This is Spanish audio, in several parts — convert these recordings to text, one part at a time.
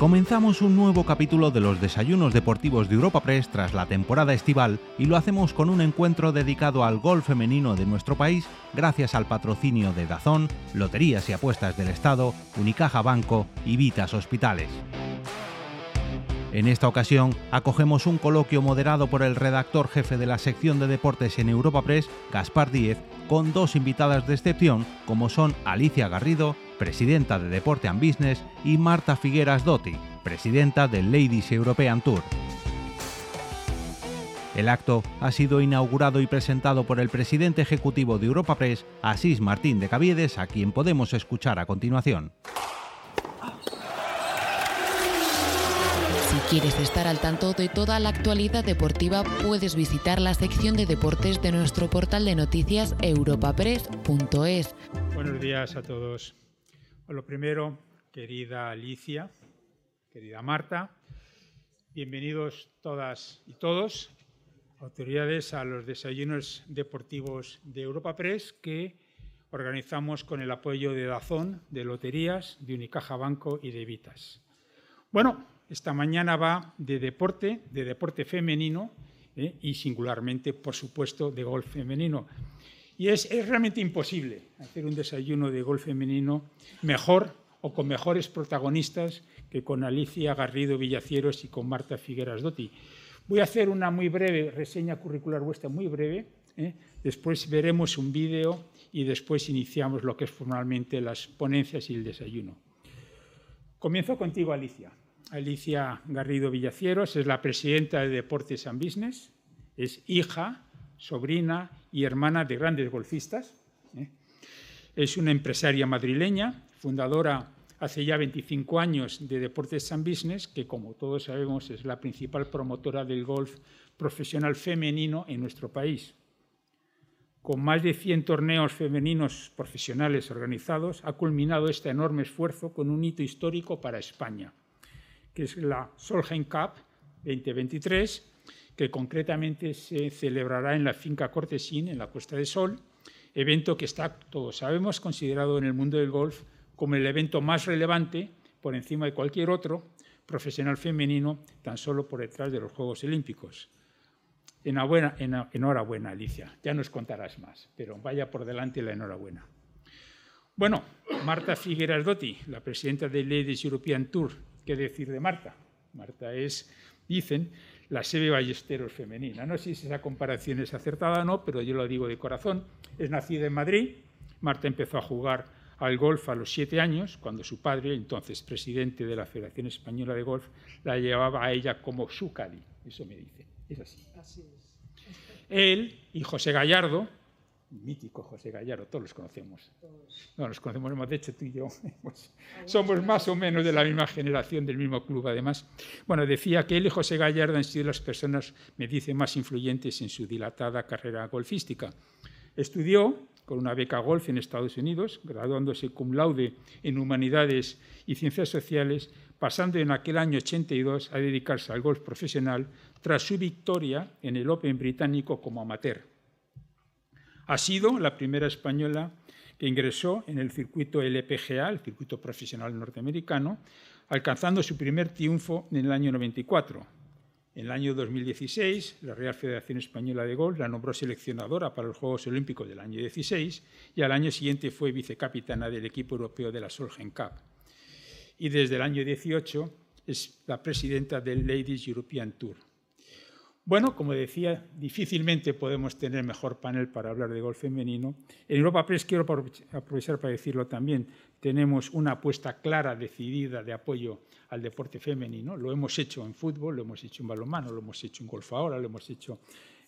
Comenzamos un nuevo capítulo de los desayunos deportivos de Europa Press tras la temporada estival y lo hacemos con un encuentro dedicado al golf femenino de nuestro país gracias al patrocinio de Dazón, Loterías y Apuestas del Estado, Unicaja Banco y Vitas Hospitales. En esta ocasión acogemos un coloquio moderado por el redactor jefe de la sección de deportes en Europa Press, Gaspar Díez, con dos invitadas de excepción como son Alicia Garrido, presidenta de Deporte and Business, y Marta Figueras Dotti, presidenta del Ladies European Tour. El acto ha sido inaugurado y presentado por el presidente ejecutivo de Europa Press, Asís Martín de Caviedes, a quien podemos escuchar a continuación. Si quieres estar al tanto de toda la actualidad deportiva, puedes visitar la sección de deportes de nuestro portal de noticias europapress.es. Buenos días a todos. Lo primero, querida Alicia, querida Marta, bienvenidos todas y todos, autoridades, a los desayunos deportivos de Europa Press que organizamos con el apoyo de Dazón, de Loterías, de Unicaja Banco y de Vitas. Bueno, esta mañana va de deporte, de deporte femenino ¿eh? y singularmente, por supuesto, de golf femenino. Y es, realmente imposible hacer un desayuno de golf femenino mejor o con mejores protagonistas que con Alicia Garrido Villacieros y con Marta Figueras Dotti. Voy a hacer una muy breve reseña curricular vuestra, muy breve. ¿eh? Después veremos un vídeo y después iniciamos lo que es formalmente las ponencias y el desayuno. Comienzo contigo, Alicia. Alicia Garrido Villacieros es la presidenta de Deportes and Business, es hija, sobrina y hermana de grandes golfistas. ¿eh? Es una empresaria madrileña, fundadora hace ya 25 años de Deportes and Business, que como todos sabemos es la principal promotora del golf profesional femenino en nuestro país. Con más de 100 torneos femeninos profesionales organizados, ha culminado este enorme esfuerzo con un hito histórico para España que es la Solheim Cup 2023, que concretamente se celebrará en la finca Cortesín, en la Costa de Sol, evento que está, todos sabemos, considerado en el mundo del golf como el evento más relevante por encima de cualquier otro profesional femenino, tan solo por detrás de los Juegos Olímpicos. Enhorabuena, enhorabuena, Alicia. Ya nos contarás más, pero vaya por delante la enhorabuena. Bueno, Marta Figueras Dotti, la presidenta del Ladies European Tour qué decir de Marta. Marta es, dicen, la Sebe Ballesteros femenina. No sé si esa comparación es acertada o no, pero yo lo digo de corazón. Es nacida en Madrid. Marta empezó a jugar al golf a los siete años, cuando su padre, entonces presidente de la Federación Española de Golf, la llevaba a ella como su caddy. Eso me dice. Es así. así es. Él y José Gallardo, mítico José Gallardo, todos los conocemos. No, los conocemos, de hecho tú y yo pues, somos más o menos de la misma generación, del mismo club además. Bueno, decía que él y José Gallardo han sido las personas, me dice, más influyentes en su dilatada carrera golfística. Estudió con una beca golf en Estados Unidos, graduándose cum laude en Humanidades y Ciencias Sociales, pasando en aquel año 82 a dedicarse al golf profesional tras su victoria en el Open británico como amateur. Ha sido la primera española que ingresó en el circuito LPGA, el circuito profesional norteamericano, alcanzando su primer triunfo en el año 94. En el año 2016, la Real Federación Española de Golf la nombró seleccionadora para los Juegos Olímpicos del año 16 y al año siguiente fue vicecapitana del equipo europeo de la Solheim Cup. Y desde el año 18 es la presidenta del Ladies European Tour. Bueno, como decía, difícilmente podemos tener mejor panel para hablar de golf femenino. En Europa Press, quiero aprovechar para decirlo también, tenemos una apuesta clara, decidida de apoyo al deporte femenino. Lo hemos hecho en fútbol, lo hemos hecho en balonmano, lo hemos hecho en golf ahora, lo hemos hecho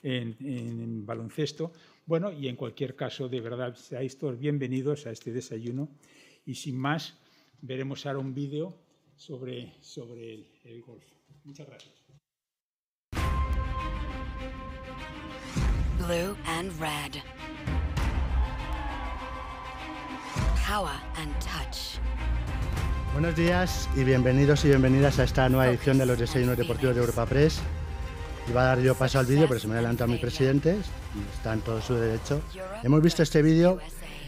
en, baloncesto. Bueno, y en cualquier caso, de verdad, seáis todos bienvenidos a este desayuno. Y sin más, veremos ahora un vídeo sobre, sobre el golf. Muchas gracias. Blue and red. Power and touch. Buenos días y bienvenidos y bienvenidas a esta nueva edición de los desayunos deportivos de Europa Press. Iba a dar yo paso al vídeo, pero se me ha adelantado mi presidente, está en todo su derecho. Hemos visto este vídeo,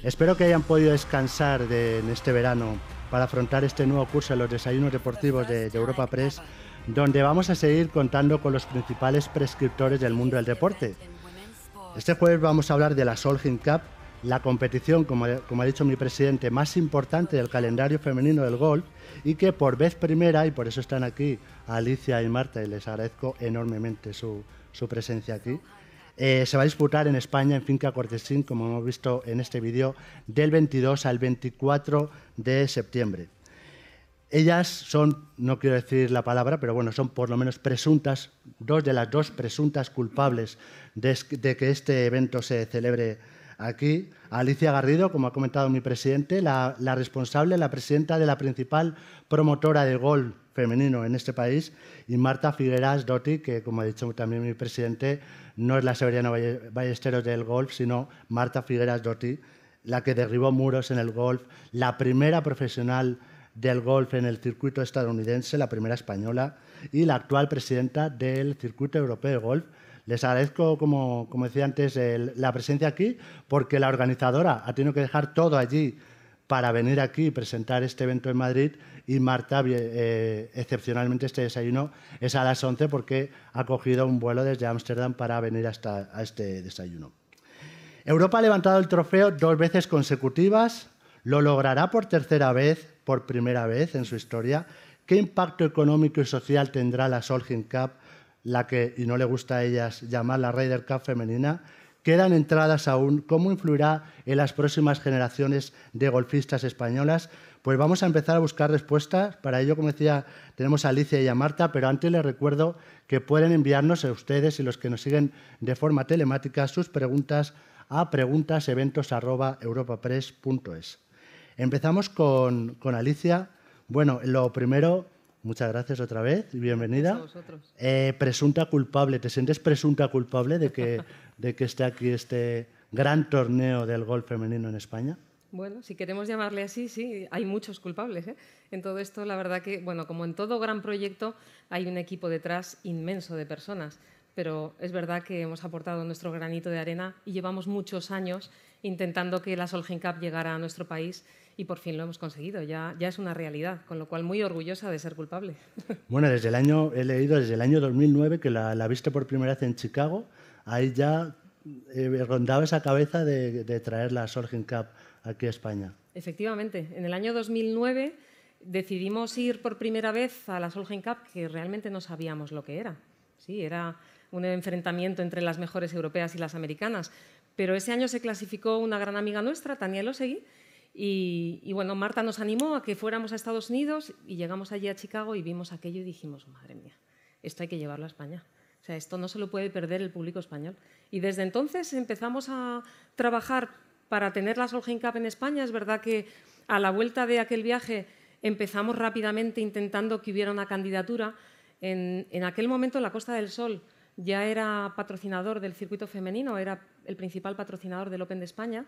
espero que hayan podido descansar de, en este verano para afrontar este nuevo curso en los desayunos deportivos de, de Europa Press, donde vamos a seguir contando con los principales prescriptores del mundo del deporte. Este jueves vamos a hablar de la Solheim Cup, la competición, como, ha dicho mi presidente, más importante del calendario femenino del golf y que por vez primera, y por eso están aquí Alicia y Marta, y les agradezco enormemente su, su presencia aquí, eh, se va a disputar en España, en Finca Cortesín, como hemos visto en este vídeo, del 22 al 24 de septiembre. Ellas son, no quiero decir la palabra, pero bueno, son por lo menos presuntas, dos de las dos presuntas culpables de, de que este evento se celebre aquí. Alicia Garrido, como ha comentado mi presidente, la, la, responsable, la presidenta de la principal promotora de golf femenino en este país, y Marta Figueras Dotti, que como ha dicho también mi presidente, no es la Severiana Ballesteros del golf, sino Marta Figueras Dotti, la que derribó muros en el golf, la primera profesional del golf en el circuito estadounidense, la primera española, y la actual presidenta del circuito europeo de golf. Les agradezco, como, como decía antes, la presencia aquí, porque la organizadora ha tenido que dejar todo allí para venir aquí y presentar este evento en Madrid y Marta, eh, excepcionalmente este desayuno es a las 11 porque ha cogido un vuelo desde Ámsterdam para venir hasta a este desayuno. Europa ha levantado el trofeo dos veces consecutivas, lo logrará por tercera vez, por primera vez en su historia. ¿Qué impacto económico y social tendrá la Solheim Cup, la que, y no le gusta a ellas llamar la Ryder Cup femenina? Quedan entradas aún. ¿Cómo influirá en las próximas generaciones de golfistas españolas? Pues vamos a empezar a buscar respuestas. Para ello, como decía, tenemos a Alicia y a Marta, pero antes les recuerdo que pueden enviarnos a ustedes y los que nos siguen de forma telemática sus preguntas a preguntaseventos.europapress.es. Empezamos con, con, Alicia. Bueno, lo primero, muchas gracias otra vez y bienvenida. Eh, presunta culpable, ¿te sientes presunta culpable de que, de que esté aquí este gran torneo del golf femenino en España? Bueno, si queremos llamarle así, sí, hay muchos culpables. ¿eh? En todo esto, la verdad que, bueno, como en todo gran proyecto, hay un equipo detrás inmenso de personas, pero es verdad que hemos aportado nuestro granito de arena y llevamos muchos años intentando que la Solheim Cup llegara a nuestro país y por fin lo hemos conseguido. Ya, ya es una realidad, con lo cual muy orgullosa de ser culpable. Bueno, desde el año, he leído desde el año 2009 que la, la viste por primera vez en Chicago, ahí ya eh, rondaba esa cabeza de, de traer la Solheim Cup aquí a España. Efectivamente, en el año 2009 decidimos ir por primera vez a la Solheim Cup, que realmente no sabíamos lo que era. Sí, era un enfrentamiento entre las mejores europeas y las americanas. Pero ese año se clasificó una gran amiga nuestra, Tania Losegui, y, y, bueno, Marta nos animó a que fuéramos a Estados Unidos y llegamos allí a Chicago y vimos aquello y dijimos, madre mía, esto hay que llevarlo a España. O sea, esto no se lo puede perder el público español. Y desde entonces empezamos a trabajar para tener la Solheim Cup en España. Es verdad que a la vuelta de aquel viaje empezamos rápidamente intentando que hubiera una candidatura. En, en, aquel momento la Costa del Sol ya era patrocinador del circuito femenino, era el principal patrocinador del Open de España.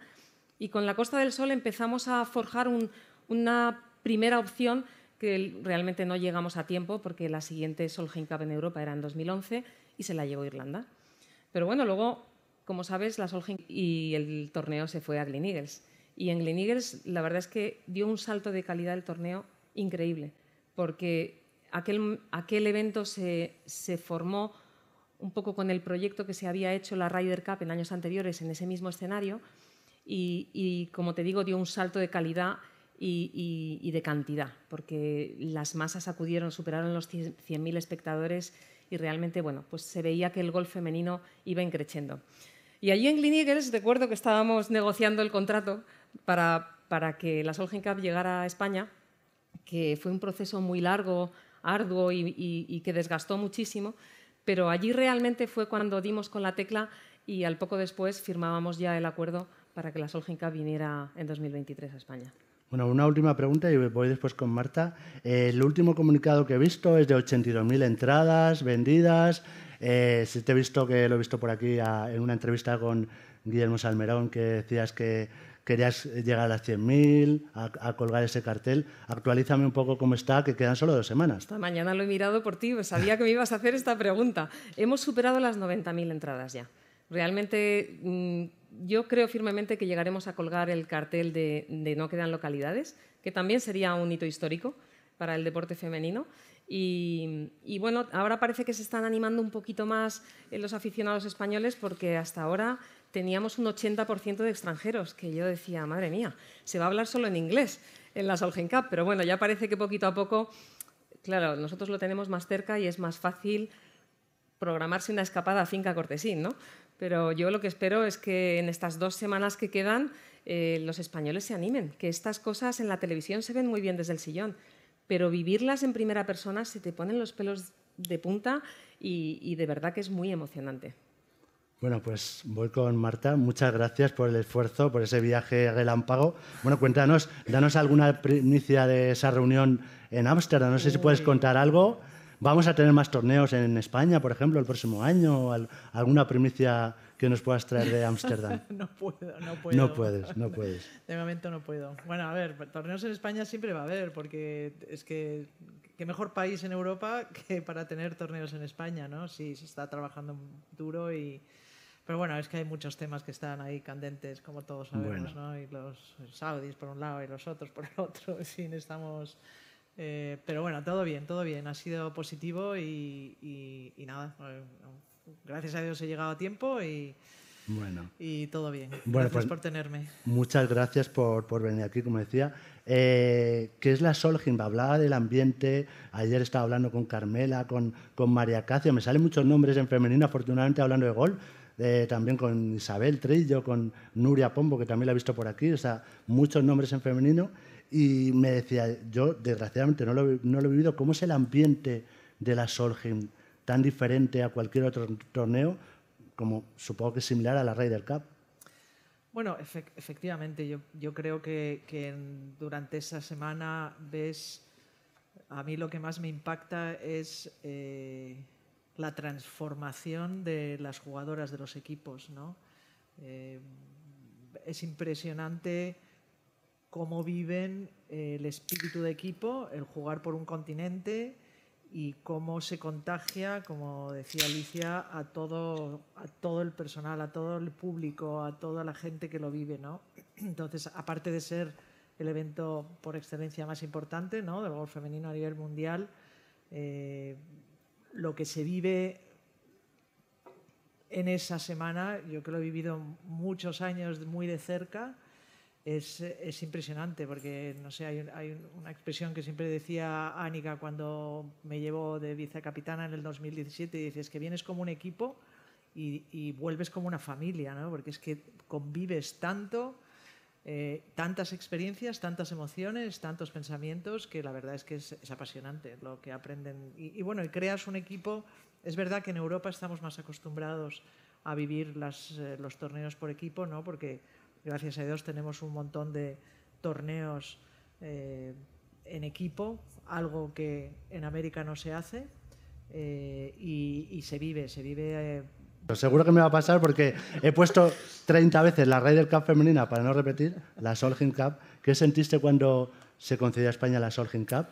Y con la Costa del Sol empezamos a forjar un, una primera opción que realmente no llegamos a tiempo porque la siguiente Solheim Cup en Europa era en 2011 y se la llevó Irlanda. Pero bueno, luego como sabes, la Solheim y el torneo se fue a Glen Eagles. Y en Glen Eagles la verdad es que dio un salto de calidad el torneo increíble, porque aquel, aquel evento se, se formó un poco con el proyecto que se había hecho la Ryder Cup en años anteriores en ese mismo escenario y, y como te digo, dio un salto de calidad y, y, y, de cantidad, porque las masas acudieron, superaron los 100.000 espectadores y realmente bueno, pues se veía que el golf femenino iba increciendo. Y allí en Glen Eagles recuerdo que estábamos negociando el contrato para, para que la Solheim Cup llegara a España, que fue un proceso muy largo, arduo y, y, y, que desgastó muchísimo, pero allí realmente fue cuando dimos con la tecla y al poco después firmábamos ya el acuerdo para que la Solheim Cup viniera en 2023 a España. Bueno, una última pregunta y voy después con Marta. Eh, el último comunicado que he visto es de 82.000 entradas vendidas. Eh, sí te he visto que lo he visto por aquí a, en una entrevista con Guillermo Salmerón que decías que querías llegar a las 100.000, a, a, colgar ese cartel. Actualízame un poco cómo está, que quedan solo dos semanas. Esta mañana lo he mirado por ti, pues sabía que me ibas a hacer esta pregunta. Hemos superado las 90.000 entradas ya. Realmente mmm, yo creo firmemente que llegaremos a colgar el cartel de, de no quedan localidades, que también sería un hito histórico para el deporte femenino. Y, y, bueno, ahora parece que se están animando un poquito más los aficionados españoles porque hasta ahora teníamos un 80% de extranjeros, que yo decía, madre mía, se va a hablar solo en inglés en la Solheim Cup, pero bueno, ya parece que poquito a poco, claro, nosotros lo tenemos más cerca y es más fácil programarse una escapada a Finca Cortesín, ¿no? Pero yo lo que espero es que en estas dos semanas que quedan eh, los españoles se animen, que estas cosas en la televisión se ven muy bien desde el sillón, pero vivirlas en primera persona se te ponen los pelos de punta y, de verdad que es muy emocionante. Bueno, pues voy con Marta. Muchas gracias por el esfuerzo, por ese viaje relámpago. Bueno, cuéntanos, danos alguna primicia de esa reunión en Ámsterdam. No sé si puedes contar algo. ¿Vamos a tener más torneos en España, por ejemplo, el próximo año? ¿Alguna primicia que nos puedas traer de Ámsterdam? no puedo, no puedo. No puedes, no puedes. De momento no puedo. Bueno, a ver, torneos en España siempre va a haber, porque es que qué mejor país en Europa que para tener torneos en España, ¿no? Sí, se está trabajando duro y... Pero bueno, es que hay muchos temas que están ahí candentes, como todos sabemos, ¿no? Y los saudis por un lado y los otros por el otro. En fin, estamos eh, pero bueno, todo bien, todo bien. Ha sido positivo y, nada. Eh, gracias a Dios he llegado a tiempo y, bueno. y todo bien. gracias pues por tenerme. Muchas gracias por, por venir aquí, como decía. Eh, ¿Qué es la Solheim? Hablaba del ambiente. Ayer estaba hablando con Carmela, con, con María Cacio. Me salen muchos nombres en femenino, afortunadamente hablando de gol. también con Isabel Trillo, con Nuria Pombo, que también la he visto por aquí. O sea, muchos nombres en femenino. Y me decía, yo desgraciadamente no lo, no lo he vivido, ¿cómo es el ambiente de la Solheim tan diferente a cualquier otro torneo, como supongo que es similar a la Ryder Cup? Bueno, efectivamente, yo, yo creo que, que durante esa semana ves, a mí lo que más me impacta es eh, la transformación de las jugadoras de los equipos, ¿no? Eh, es impresionante cómo viven eh, el espíritu de equipo, el jugar por un continente y cómo se contagia, como decía Alicia, a todo, el personal, a todo el público, a toda la gente que lo vive. ¿no? Entonces, aparte de ser el evento por excelencia más importante del golf femenino a nivel mundial, eh, lo que se vive en esa semana, yo que lo he vivido muchos años muy de cerca, es, es, impresionante porque, no sé, hay, hay, una expresión que siempre decía Ánica cuando me llevó de vicecapitana en el 2017 y dices que vienes como un equipo y, y vuelves como una familia, ¿no? porque es que convives tanto, eh, tantas experiencias, tantas emociones, tantos pensamientos que la verdad es que es, apasionante lo que aprenden. Y, y, bueno, y creas un equipo, es verdad que en Europa estamos más acostumbrados a vivir las, eh, los torneos por equipo, ¿no? porque gracias a Dios tenemos un montón de torneos eh, en equipo, algo que en América no se hace eh, y, se vive, se vive. Eh, seguro que me va a pasar porque he puesto 30 veces la Ryder Cup femenina, para no repetir, la Solheim Cup. ¿Qué sentiste cuando se concedió a España la Solheim Cup?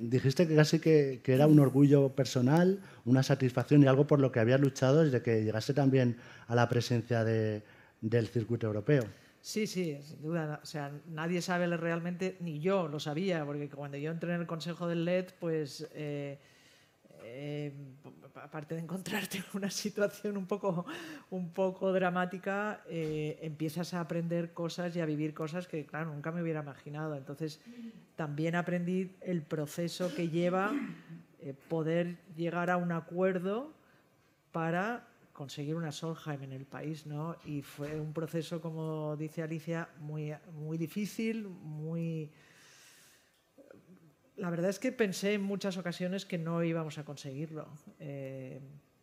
dijiste que casi que, que, era un orgullo personal, una satisfacción y algo por lo que habías luchado desde que llegaste también a la presencia de, del circuito europeo. Sí, sí, sin duda. O sea, nadie sabe realmente, ni yo lo sabía, porque cuando yo entré en el consejo del LED, pues eh, eh, aparte de encontrarte en una situación un poco, un poco dramática, eh, empiezas a aprender cosas y a vivir cosas que, claro, nunca me hubiera imaginado. Entonces, también aprendí el proceso que lleva poder llegar a un acuerdo para conseguir una Solheim en el país, ¿no? Y fue un proceso, como dice Alicia, muy, muy difícil, muy... La verdad es que pensé en muchas ocasiones que no íbamos a conseguirlo, eh,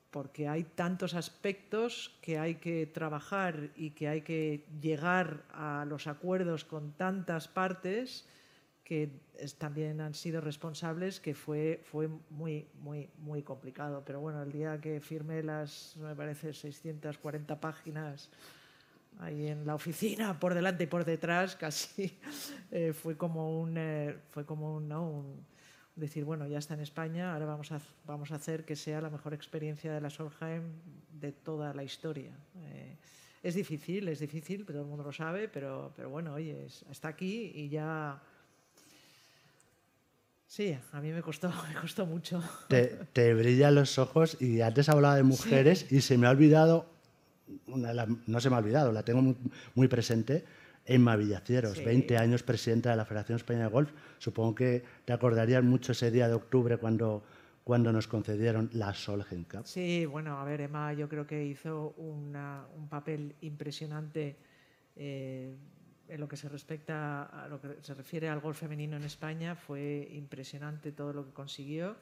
porque hay tantos aspectos que hay que trabajar y que hay que llegar a los acuerdos con tantas partes que también han sido responsables, que fue, fue muy, muy, muy complicado. Pero bueno, el día que firmé las, me parece, 640 páginas ahí en la oficina, por delante y por detrás, casi eh, fue como un, eh, fue como un, ¿no? un, decir, bueno, ya está en España, ahora vamos a, vamos a hacer que sea la mejor experiencia de la Solheim de toda la historia. Eh, es difícil, es difícil, todo el mundo lo sabe, pero, pero bueno, oye, está aquí y ya Sí, a mí me costó, me costó mucho. Te, te brillan los ojos y antes hablaba de mujeres y se me ha olvidado, una, la- no se me ha olvidado, la tengo muy, muy presente, Emma Villacieros, Sí. 20 años presidenta de la Federación Española de Golf. Supongo que te acordarías mucho ese día de octubre cuando, cuando nos concedieron la Solheim Cup. Sí, bueno, a ver, Emma yo creo que hizo una- un papel impresionante eh, en lo que se respecta a lo que se refiere al golf femenino en España. Fue impresionante todo lo que consiguió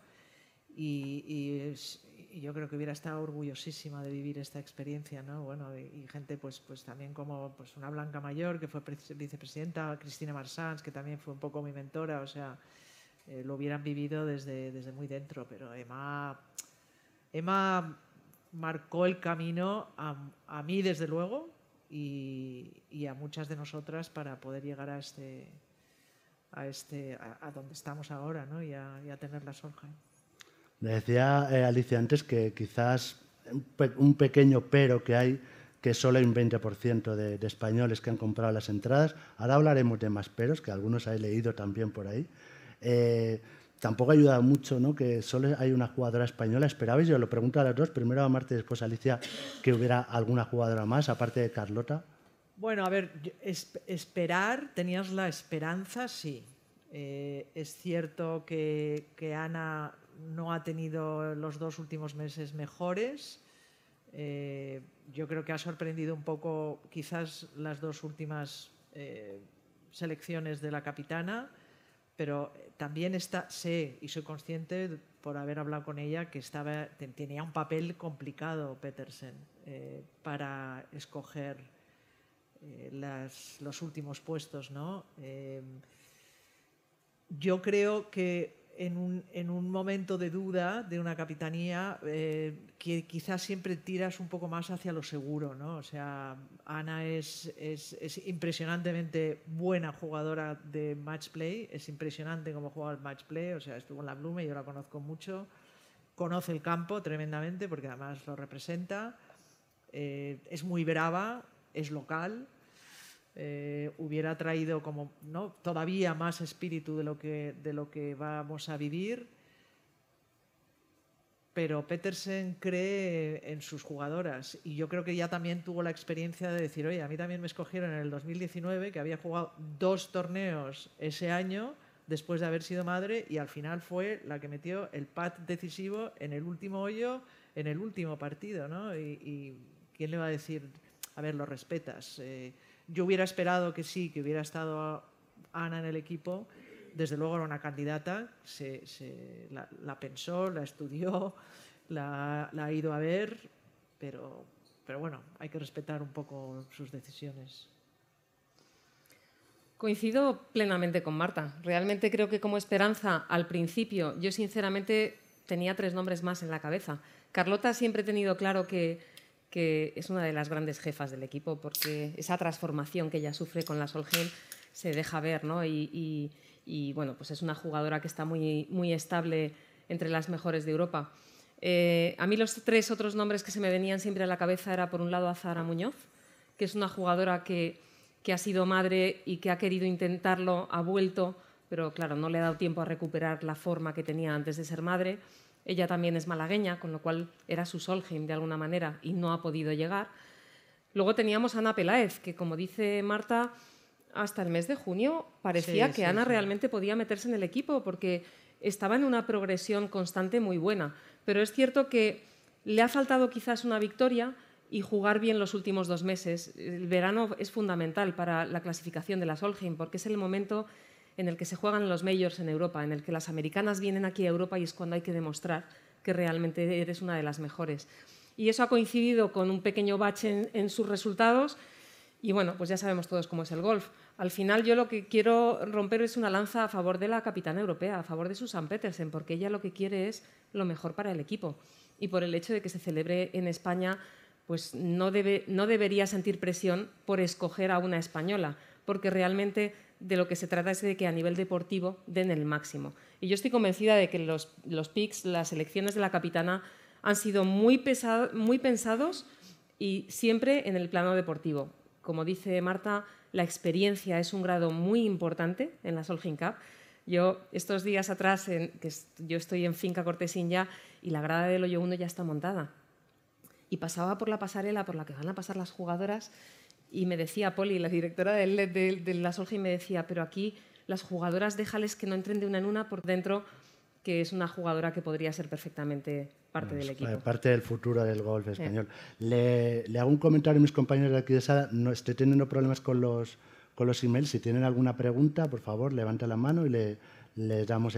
y, y es- y yo creo que hubiera estado orgullosísima de vivir esta experiencia, ¿no? Bueno, y, y gente pues, pues también como pues una Blanca Mayor, que fue pre- vicepresidenta, Cristina Marsans, que también fue un poco mi mentora, o sea, eh, lo hubieran vivido desde, desde muy dentro, pero Emma, Emma marcó el camino a, a mí, desde luego, y, y a muchas de nosotras para poder llegar a este a este a, a donde estamos ahora, ¿no? Y a, y a tener la. Le decía eh, Alicia antes que quizás un pequeño pero que hay, que solo hay un 20% de, de españoles que han comprado las entradas. Ahora hablaremos de más peros, que algunos he leído también por ahí. Eh, tampoco ha ayudado mucho ¿no? que solo hay una jugadora española. ¿Esperabais? Yo lo pregunto a las dos, primero a Marta y después a Alicia, que hubiera alguna jugadora más, aparte de Carlota. Bueno, a ver, esperar, tenías la esperanza, sí. Eh, es cierto que, que Ana no ha tenido los dos últimos meses mejores. Eh, yo creo que ha sorprendido un poco quizás las dos últimas eh, selecciones de la capitana, pero eh, también está, sé y soy consciente por haber hablado con ella que estaba, te- tenía un papel complicado Petersen eh, para escoger eh, los últimos puestos, ¿no? Yo creo que en un, en un momento de duda de una capitanía, eh, que quizás siempre tiras un poco más hacia lo seguro, ¿no? O sea, Ana es, es, es impresionantemente buena jugadora de match play, es impresionante cómo juega el match play, o sea, estuvo en la Blume, yo la conozco mucho, conoce el campo tremendamente porque además lo representa, eh, es muy brava, es local, eh, hubiera traído como ¿no? todavía más espíritu de lo que de lo que vamos a vivir pero Petersen cree en sus jugadoras y yo creo que ya también tuvo la experiencia de decir oye a mí también me escogieron en el 2019 que había jugado dos torneos ese año después de haber sido madre y al final fue la que metió el pat decisivo en el último hoyo en el último partido ¿no? y, y quién le va a decir a ver lo respetas Eh, yo hubiera esperado que sí, que hubiera estado Ana en el equipo. Desde luego era una candidata, se, se- la, la pensó, la estudió, la, la ha ido a ver, pero, pero bueno, hay que respetar un poco sus decisiones. Coincido plenamente con Marta. Realmente creo que como esperanza al principio, yo sinceramente tenía tres nombres más en la cabeza. Carlota siempre he tenido claro que, que es una de las grandes jefas del equipo porque esa transformación que ella sufre con la Solheim se deja ver, ¿no? Y, y- bueno, pues es una jugadora que está muy, muy estable entre las mejores de Europa. Eh, a mí los tres otros nombres que se me venían siempre a la cabeza era por un lado Azara Muñoz, que es una jugadora que, que ha sido madre y que ha querido intentarlo, ha vuelto, pero claro, no le ha dado tiempo a recuperar la forma que tenía antes de ser madre. Ella también es malagueña, con lo cual era su Solheim de alguna manera y no ha podido llegar. Luego teníamos a Ana Peláez, que como dice Marta, hasta el mes de junio parecía Sí, que sí, Ana sí. realmente podía meterse en el equipo porque estaba en una progresión constante muy buena. Pero es cierto que le ha faltado quizás una victoria y jugar bien los últimos dos meses. El verano es fundamental para la clasificación de la Solheim porque es el momento en el que se juegan los majors en Europa, en el que las americanas vienen aquí a Europa y es cuando hay que demostrar que realmente eres una de las mejores. Y eso ha coincidido con un pequeño bache en, sus resultados y bueno, pues ya sabemos todos cómo es el golf. Al final yo lo que quiero romper es una lanza a favor de la capitana europea, a favor de Susan Petersen, porque ella lo que quiere es lo mejor para el equipo. Y por el hecho de que se celebre en España, pues no, debe, no debería sentir presión por escoger a una española, porque realmente de lo que se trata es de que a nivel deportivo den el máximo. Y yo estoy convencida de que los, los picks, las elecciones de la capitana, han sido muy, pesa- muy pensados y siempre en el plano deportivo. Como dice Marta, la experiencia es un grado muy importante en la Solheim Cup. Yo estos días atrás, que yo estoy en Finca Cortesín y la grada del hoyo 1 ya está montada. Y pasaba por la pasarela por la que van a pasar las jugadoras y me decía Poli, la directora de, de, de la Solja, y me decía, pero aquí las jugadoras déjales que no entren de una en una por dentro, que es una jugadora que podría ser perfectamente parte del equipo. Parte del futuro del golf español. Le, hago un comentario a mis compañeros de aquí de sala. No estoy teniendo problemas con los, con los emails. Si tienen alguna pregunta, por favor, levanta la mano y le, les damos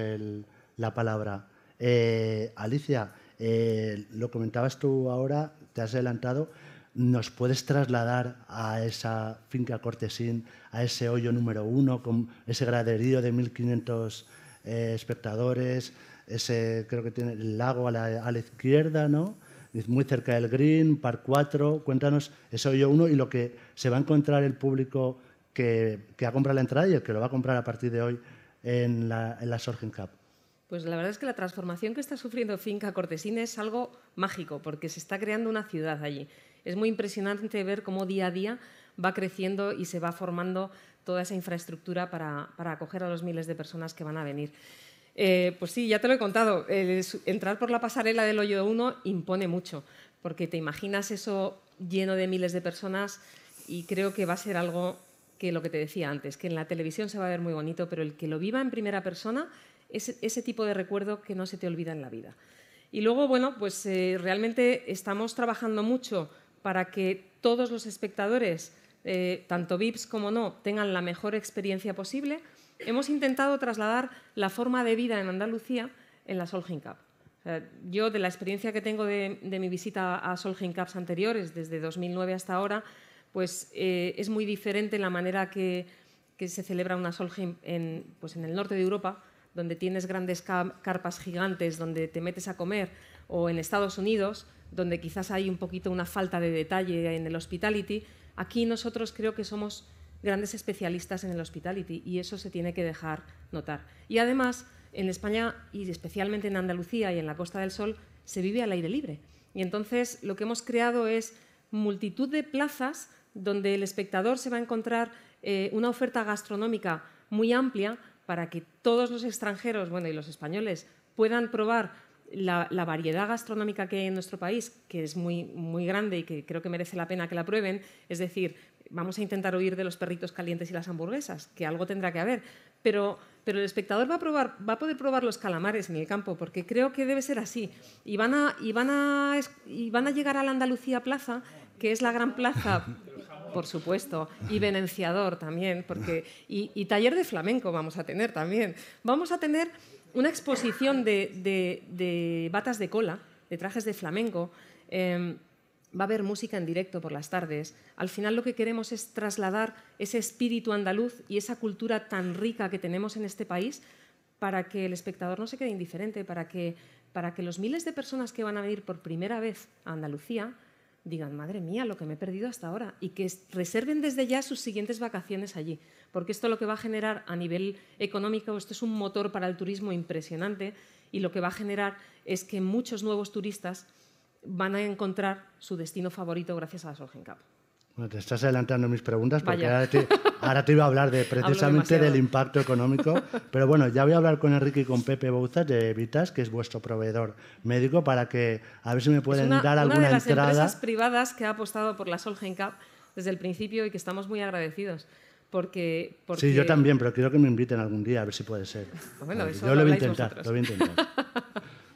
la palabra. Eh, Alicia, eh, lo comentabas tú ahora, te has adelantado. ¿Nos puedes trasladar a esa finca cortesín, a ese hoyo número uno, con ese graderío de 1.500 eh, espectadores? Ese, creo que tiene el lago a la, izquierda, ¿no? muy cerca del green, par 4. Cuéntanos ese hoyo uno y lo que se va a encontrar el público que, ha comprado la entrada y el que lo va a comprar a partir de hoy en la, en la Sorgin Cup. Pues la verdad es que la transformación que está sufriendo Finca Cortesín es algo mágico, porque se está creando una ciudad allí. Es muy impresionante ver cómo día a día va creciendo y se va formando toda esa infraestructura para, acoger a los miles de personas que van a venir. Eh, pues sí, ya te lo he contado, entrar por la pasarela del hoyo 1 impone mucho, porque te imaginas eso lleno de miles de personas y creo que va a ser algo que lo que te decía antes, que en la televisión se va a ver muy bonito, pero el que lo viva en primera persona es ese tipo de recuerdo que no se te olvida en la vida. Y luego, bueno, pues eh, realmente estamos trabajando mucho para que todos los espectadores, eh, tanto VIPs como no, tengan la mejor experiencia posible, hemos intentado trasladar la forma de vida en Andalucía en la Solheim Cup. yo, de la experiencia que tengo de, mi visita a Solheim Cups anteriores, desde 2009 hasta ahora, pues eh, es muy diferente la manera que, se celebra una Solheim pues en el norte de Europa, donde tienes grandes carpas gigantes, donde te metes a comer, o en Estados Unidos, donde quizás hay un poquito una falta de detalle en el hospitality, aquí nosotros creo que somos grandes especialistas en el hospitality y eso se tiene que dejar notar. Y además, en España y especialmente en Andalucía y en la Costa del Sol se vive al aire libre. Y entonces lo que hemos creado es multitud de plazas donde el espectador se va a encontrar eh, una oferta gastronómica muy amplia para que todos los extranjeros, bueno, y los españoles puedan probar la, variedad gastronómica que hay en nuestro país, que es muy, muy grande y que creo que merece la pena que la prueben, es decir, vamos a intentar huir de los perritos calientes y las hamburguesas, que algo tendrá que haber, pero, pero el espectador va a, probar, va a poder probar los calamares en el campo, porque creo que debe ser así. Y van a, y van a, y van a llegar a la Andalucía Plaza, que es la gran plaza por supuesto, y venenciador también, porque, y, y, taller de flamenco vamos a tener también. Vamos a tener una exposición de, batas de cola, de trajes de flamenco. Em, va a haber música en directo por las tardes. Al final lo que queremos es trasladar ese espíritu andaluz y esa cultura tan rica que tenemos en este país para que el espectador no se quede indiferente, para que, para que los miles de personas que van a venir por primera vez a Andalucía digan, madre mía, lo que me he perdido hasta ahora, y que reserven desde ya sus siguientes vacaciones allí, porque esto lo que va a generar a nivel económico, esto es un motor para el turismo impresionante, y lo que va a generar es que muchos nuevos turistas van a encontrar su destino favorito gracias a la Cup. Bueno, te estás adelantando mis preguntas porque ahora te, iba a hablar de precisamente del impacto económico. Pero bueno, ya voy a hablar con Enrique y con Pepe Bouzas de Vitas, que es vuestro proveedor médico, para que a ver si me pueden dar alguna una de las empresas privadas que ha apostado por la Solheim Cup desde el principio y que estamos muy agradecidos. Porque, Sí, yo también, pero quiero que me inviten algún día a ver si puede ser. Bueno, eso yo lo, voy a intentar, lo voy a intentar.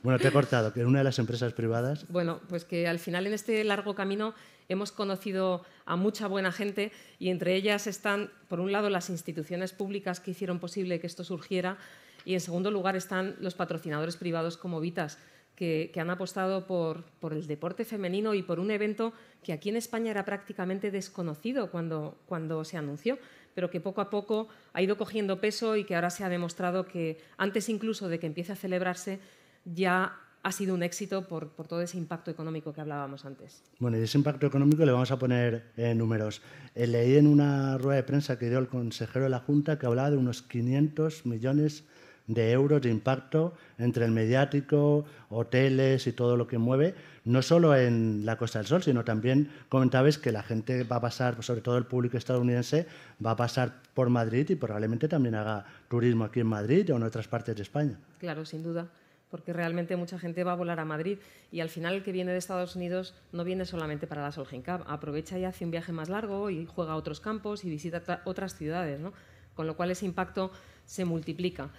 Bueno, te he cortado, que una de las empresas privadas. Bueno, pues que al final en este largo camino hemos conocido a mucha buena gente y entre ellas están, por un lado, las instituciones públicas que hicieron posible que esto surgiera y, en segundo lugar, están los patrocinadores privados como Vitas, que, han apostado por, el deporte femenino y por un evento que aquí en España era prácticamente desconocido cuando se anunció, pero que poco a poco ha ido cogiendo peso y que ahora se ha demostrado que antes incluso de que empiece a celebrarse ya ha sido un éxito por, todo ese impacto económico que hablábamos antes. Bueno, y ese impacto económico le vamos a poner en números. Eh, leí en una rueda de prensa que dio el consejero de la Junta que hablaba de unos 500 millones de euros de impacto entre el mediático, hoteles y todo lo que mueve, no solo en la Costa del Sol, sino también comentabais que la gente va a pasar, sobre todo el público estadounidense, va a pasar por Madrid y probablemente también haga turismo aquí en Madrid o en otras partes de España. Claro, sin duda porque realmente mucha gente va a volar a Madrid y al final el que viene de Estados Unidos no viene solamente para la Solheim Cup, aprovecha y hace un viaje más largo y juega a otros campos y visita otras ciudades, ¿no? con lo cual ese impacto se multiplica.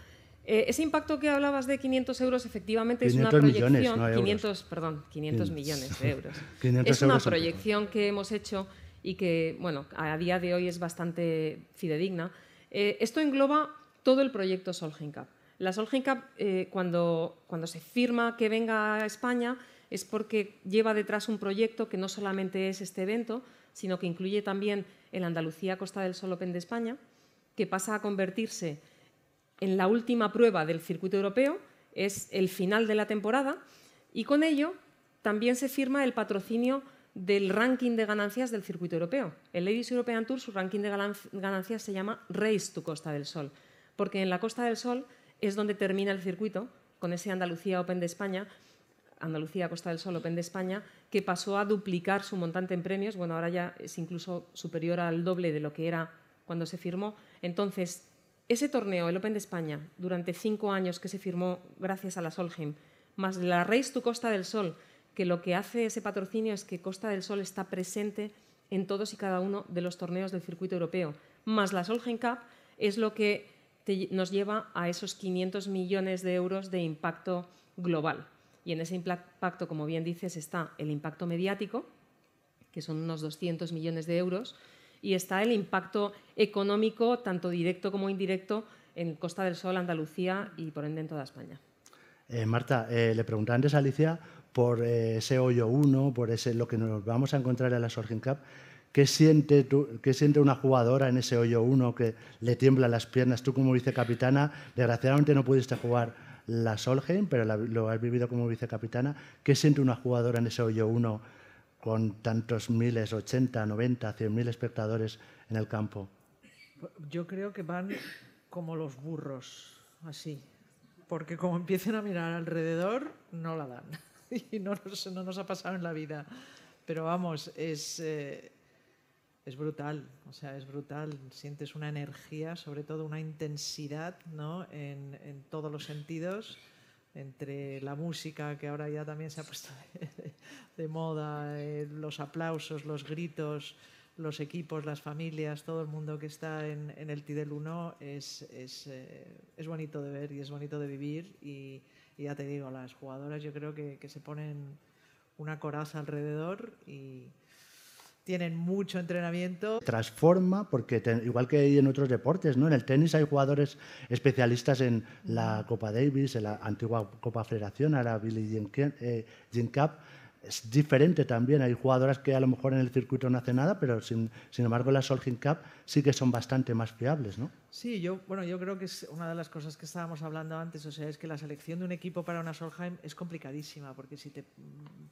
Eh, ese impacto que hablabas de 500 euros efectivamente es una proyección, millones, 500, perdón, 500 millones de euros. es una proyección que hemos hecho y que, bueno, a día de hoy es bastante fidedigna. Eh, esto engloba todo el proyecto Solheim Cup. La Solheim Cup, eh, cuando, cuando se firma que venga a España, es porque lleva detrás un proyecto que no solamente es este evento, sino que incluye también el Andalucía Costa del Sol Open de España, que pasa a convertirse en la última prueba del circuito europeo, es el final de la temporada, y con ello también se firma el patrocinio del ranking de ganancias del circuito europeo. El Ladies European Tour, su ranking de ganancias se llama Race to Costa del Sol, porque en la Costa del Sol es donde termina el circuito, con ese Andalucía Open de España, Andalucía Costa del Sol Open de España, que pasó a duplicar su montante en premios, bueno, ahora ya es incluso superior al doble de lo que era cuando se firmó. Entonces, ese torneo, el Open de España, durante cinco años que se firmó gracias a la Solheim, más la Race to Costa del Sol, que lo que hace ese patrocinio es que Costa del Sol está presente en todos y cada uno de los torneos del circuito europeo, más la Solheim Cup, es lo que nos lleva a esos 500 millones de euros de impacto global. Y en ese impacto, como bien dices, está el impacto mediático, que son unos 200 millones de euros, y está el impacto económico, tanto directo como indirecto, en Costa del Sol, Andalucía y por ende en toda España. Eh, Marta, eh, le preguntaba antes a Alicia por eh, ese hoyo 1, por ese, lo que nos vamos a encontrar en la Sorgin Cup. ¿Qué siente, ¿Qué siente una jugadora en ese hoyo 1 que le tiemblan las piernas? Tú como vicecapitana, desgraciadamente no pudiste jugar la Solheim, pero lo has vivido como vicecapitana. ¿Qué siente una jugadora en ese hoyo 1 con tantos miles, 80, 90, 100 mil espectadores en el campo? Yo creo que van como los burros, así. Porque como empiecen a mirar alrededor, no la dan. Y no nos, no nos ha pasado en la vida. Pero vamos, es, eh, es brutal. O sea, es brutal. Sientes una energía, sobre todo una intensidad, ¿no? En, en todos los sentidos entre la música, que ahora ya también se ha puesto de, moda, eh, los aplausos, los gritos, los equipos, las familias, todo el mundo que está en, el Tidel 1 es, es, eh, es, bonito de ver y es bonito de vivir. Y, ya te digo, las jugadoras yo creo que, que se ponen una coraza alrededor y, tienen mucho entrenamiento. Transforma, porque igual que hay en otros deportes, ¿no? En el tenis hay jugadores especialistas en la Copa Davis, en la antigua Copa Federación, ahora Billie Jean, eh, Cup. Es diferente también, hay jugadoras que a lo mejor en el circuito no hacen nada, pero sin, sin embargo la Solheim Cup sí que son bastante más fiables, ¿no? Sí, yo, bueno, yo creo que es una de las cosas que estábamos hablando antes, o sea, es que la selección de un equipo para una Solheim es complicadísima, porque si te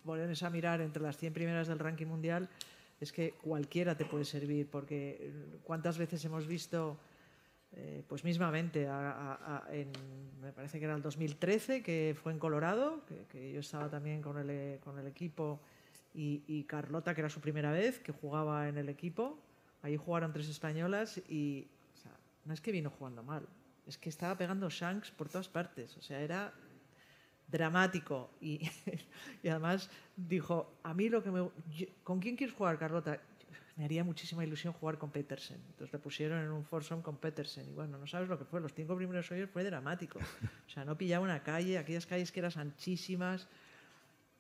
pones a mirar entre las 100 primeras del ranking mundial, es que cualquiera te puede servir, porque eh, cuántas veces hemos visto, eh, pues mismamente, en, me parece que era el 2013, que fue en Colorado, que, yo estaba también con el, con el equipo, y, Carlota, que era su primera vez, que jugaba en el equipo, ahí jugaron tres españolas y no es que vino jugando mal, es que estaba pegando shanks por todas partes, o sea, era dramático y, además dijo, a mí lo que me... ¿Con quién quieres jugar, Carlota? Me haría muchísima ilusión jugar con Petersen. Entonces le pusieron en un foursome con Petersen. Y bueno, no sabes lo que fue. Los cinco primeros hoyos fue dramático. O sea, no pillaba una calle, aquellas calles que eran anchísimas.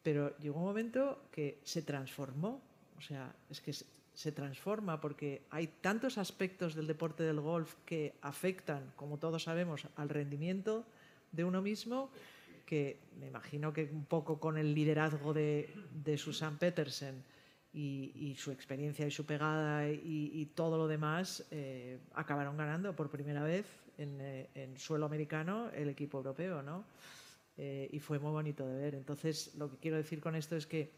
Pero llegó un momento que se transformó. O sea, es que se transforma porque hay tantos aspectos del deporte del golf que afectan, como todos sabemos, al rendimiento de uno mismo que me imagino que un poco con el liderazgo de, Susan Petersen y, su experiencia y su pegada y, todo lo demás, eh, acabaron ganando por primera vez eh, en, suelo americano el equipo europeo, ¿no? Eh, y fue muy bonito de ver. Entonces, lo que quiero decir con esto es que,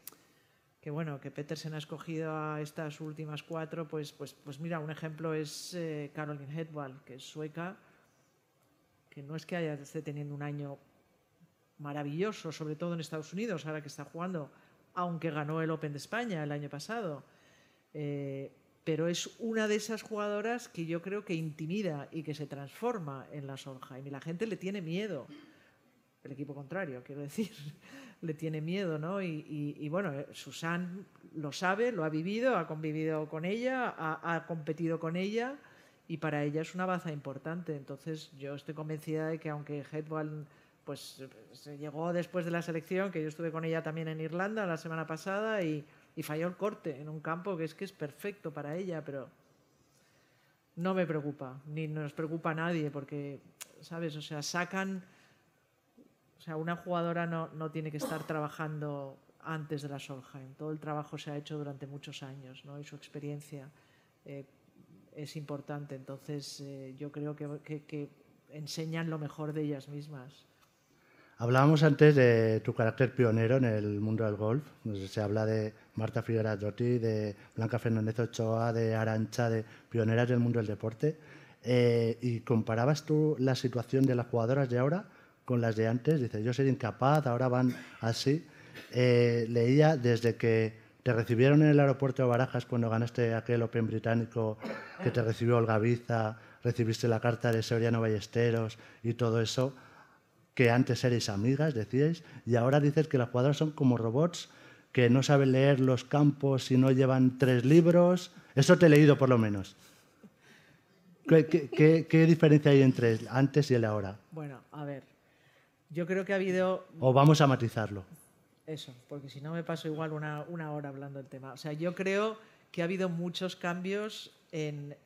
que bueno, que Petersen ha escogido a estas últimas cuatro, pues, pues, pues mira, un ejemplo es Caroline Hedwall, que es sueca, que no es que haya, esté teniendo un año maravilloso, sobre todo en Estados Unidos, ahora que está jugando, aunque ganó el Open de España el año pasado. Eh, pero es una de esas jugadoras que yo creo que intimida y que se transforma en la Solheim. Y la gente le tiene miedo. El equipo contrario, quiero decir, le tiene miedo, ¿no? Y, bueno, eh, Susan lo sabe, lo ha vivido, ha convivido con ella, ha, competido con ella y para ella es una baza importante. Entonces yo estoy convencida de que aunque Headball pues se llegó después de la selección, que yo estuve con ella también en Irlanda la semana pasada y, falló el corte en un campo que es que es perfecto para ella, pero no me preocupa, ni nos preocupa a nadie, porque, ¿sabes? O sea, sacan, o sea, una jugadora no, no tiene que estar trabajando antes de la Solheim, todo el trabajo se ha hecho durante muchos años, ¿no? Y su experiencia eh, es importante, entonces eh, yo creo que, que enseñan lo mejor de ellas mismas. Hablábamos antes de tu carácter pionero en el mundo del golf. Se habla de Marta Figueras Dotti, de Blanca Fernández Ochoa, de Arancha, de pioneras del mundo del deporte. Eh, y comparabas tú la situación de las jugadoras de ahora con las de antes. Dices, yo soy incapaz, ahora van así. Eh, leía desde que te recibieron en el aeropuerto de Barajas cuando ganaste aquel Open británico, que te recibió Olga Biza, recibiste la carta de Soriano Ballesteros y todo eso que antes erais amigas, decíais, y ahora dices que las jugadoras son como robots, que no saben leer los campos y no llevan tres libros. Eso te he leído por lo menos. ¿Qué, diferencia hay entre antes y el ahora? Bueno, a ver, yo creo que ha habido... O vamos a matizarlo. Eso, porque si no me paso igual una, hora hablando del tema. O sea, yo creo que ha habido muchos cambios en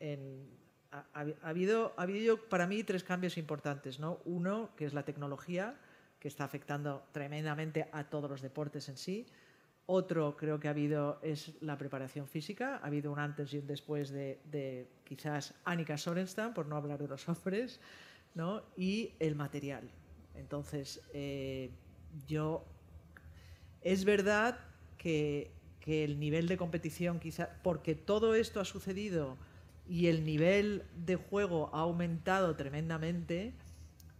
ha, habido, ha habido para mí tres cambios importantes. ¿no? Uno, que es la tecnología, que está afectando tremendamente a todos los deportes en sí. Otro creo que ha habido es la preparación física. Ha habido un antes y un después de, quizás Annika Sorenstam, por no hablar de los hombres, ¿no? y el material. Entonces, eh, yo. Es verdad que, que el nivel de competición, quizás, porque todo esto ha sucedido y el nivel de juego ha aumentado tremendamente,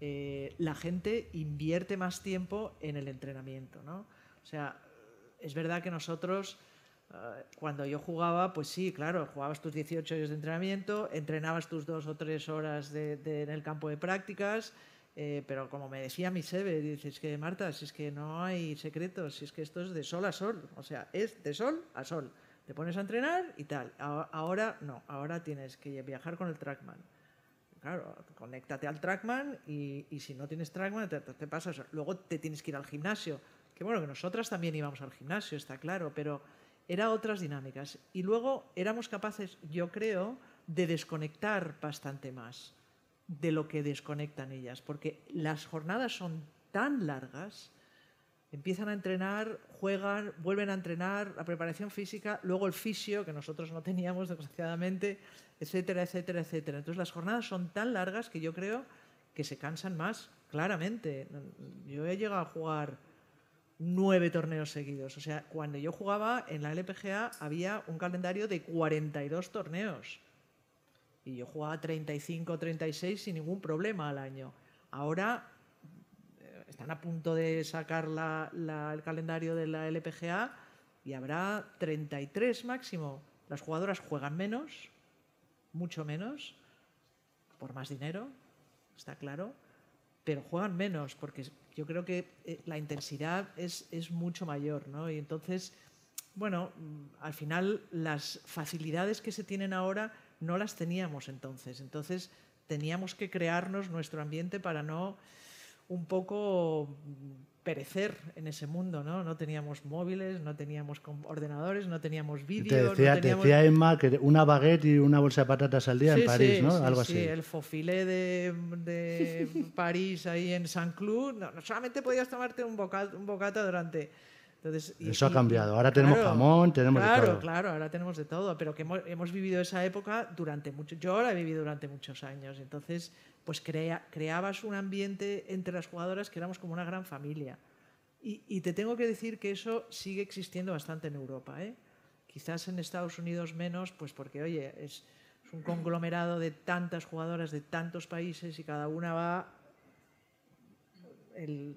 eh, la gente invierte más tiempo en el entrenamiento. ¿no? O sea, es verdad que nosotros, eh, cuando yo jugaba, pues sí, claro, jugabas tus 18 años de entrenamiento, entrenabas tus dos o tres horas en el campo de prácticas. Eh, pero como me decía mi Sebe, dices que Marta, si es que no hay secretos, si es que esto es de sol a sol, o sea, es de sol a sol te pones a entrenar y tal. Ahora no, ahora tienes que viajar con el Trackman. Claro, conéctate al Trackman y, si no tienes Trackman te, te, pasas. Luego te tienes que ir al gimnasio. Que bueno, que nosotras también íbamos al gimnasio, está claro, pero era otras dinámicas. Y luego éramos capaces, yo creo, de desconectar bastante más de lo que desconectan ellas, porque las jornadas son tan largas empiezan a entrenar, juegan, vuelven a entrenar, la preparación física, luego el fisio, que nosotros no teníamos desgraciadamente, etcétera, etcétera, etcétera. Entonces las jornadas son tan largas que yo creo que se cansan más, claramente. Yo he llegado a jugar nueve torneos seguidos. O sea, cuando yo jugaba en la LPGA había un calendario de 42 torneos. Y yo jugaba 35, 36 sin ningún problema al año. Ahora están a punto de sacar el calendario de la LPGA y habrá 33 máximo. Las jugadoras juegan menos, mucho menos, por más dinero, está claro, pero juegan menos porque yo creo que eh, la intensidad es, es mucho mayor, ¿no? Y entonces, bueno, mm, al final las facilidades que se tienen ahora no las teníamos entonces. Entonces teníamos que crearnos nuestro ambiente para no un poco perecer en ese mundo, ¿no? No teníamos móviles, no teníamos ordenadores, no teníamos vídeo. Te decía, no teníamos... decía Emma que una baguette y una bolsa de patatas al día en París, ¿no? Sí, Algo sí, así. el fofilé de, de París ahí en Saint-Cloud. No, solamente podías tomarte un bocata, un bocata durante eso ha cambiado. Ahora tenemos jamón, tenemos de todo. Claro, claro, ahora tenemos de todo. Pero que hemos, vivido esa época durante mucho. Yo la he vivido durante muchos años. Entonces, pues crea, creabas un ambiente entre las jugadoras que éramos como una gran familia. Y, te tengo que decir que eso sigue existiendo bastante en Europa. ¿eh? Quizás en Estados Unidos menos, pues porque, oye, es, es un conglomerado de tantas jugadoras de tantos países y cada una va el,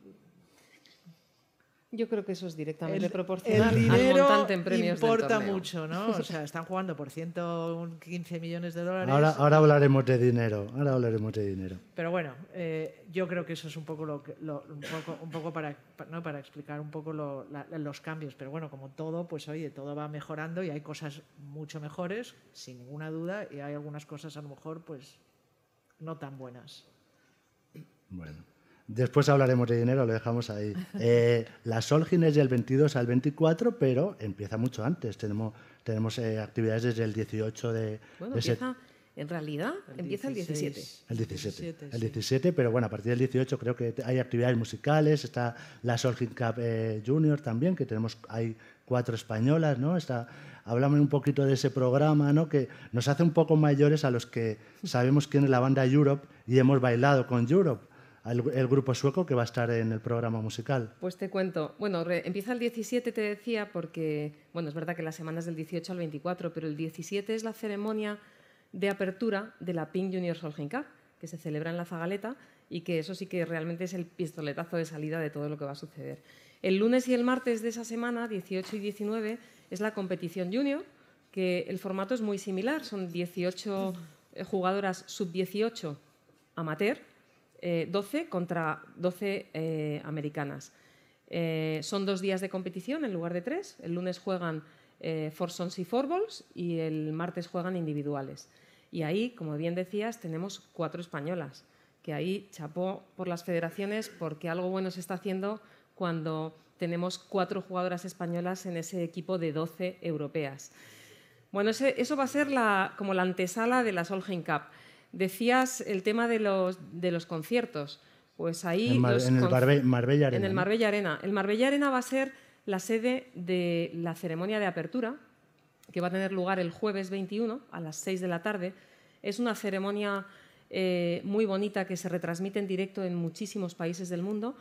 Yo creo que eso es directamente el, proporcional el al dinero montante en premios del importa torneo. mucho, ¿no? O sea, están jugando por 115 millones de dólares. Ahora, ahora hablaremos de dinero. Ahora hablaremos de dinero. Pero bueno, eh, yo creo que eso es un poco, lo, que- lo- un poco, un poco para, pa- ¿no? para explicar un poco lo- la- los cambios. Pero bueno, como todo, pues oye, todo va mejorando y hay cosas mucho mejores, sin ninguna duda, y hay algunas cosas a lo mejor pues no tan buenas. Bueno, después hablaremos de dinero, lo dejamos ahí. Eh, la Solgin es del 22 al 24, pero empieza mucho antes. Tenemos, tenemos eh, actividades desde el 18 de, Bueno, de empieza, en realidad, empieza el 17. El 17. 17, el sí. 17, pero bueno, a partir del 18 creo que hay actividades musicales, está la Solheim Cup eh, Junior también, que tenemos, hay cuatro españolas, ¿no? Está, háblame un poquito de ese programa, ¿no? Que nos hace un poco mayores a los que sabemos quién es la banda Europe y hemos bailado con Europe, el, grupo sueco que va a estar en el programa musical. Pues te cuento. Bueno, re- empieza el 17, te decía, porque, bueno, es verdad que la semana es del 18 al 24, pero el 17 es la ceremonia de apertura de la Pink Junior Solheim Cup, que se celebra en la Zagaleta y que eso sí que realmente es el pistoletazo de salida de todo lo que va a suceder. El lunes y el martes de esa semana, 18 y 19, es la competición junior, que el formato es muy similar, son 18 eh, jugadoras sub-18 amateur, eh, 12 contra 12 eh, americanas. Eh, son dos días de competición en lugar de tres. El lunes juegan eh, foursons y fourballs y el martes juegan individuales. Y ahí, como bien decías, tenemos cuatro españolas, que ahí chapó por las federaciones porque algo bueno se está haciendo cuando tenemos cuatro jugadoras españolas en ese equipo de 12 europeas. Bueno, eso va a ser como la antesala de la Solheim Cup. Decías el tema de los, de los conciertos. Pues ahí En, Mar- los en el Barbe- Marbella Arena. en el. Marbella Arena. El Marbella Arena va a ser la sede de la ceremonia de apertura, que va a tener lugar el jueves 21 a las 6 de la tarde. Es una ceremonia eh, muy bonita que se retransmite en directo en muchísimos países del mundo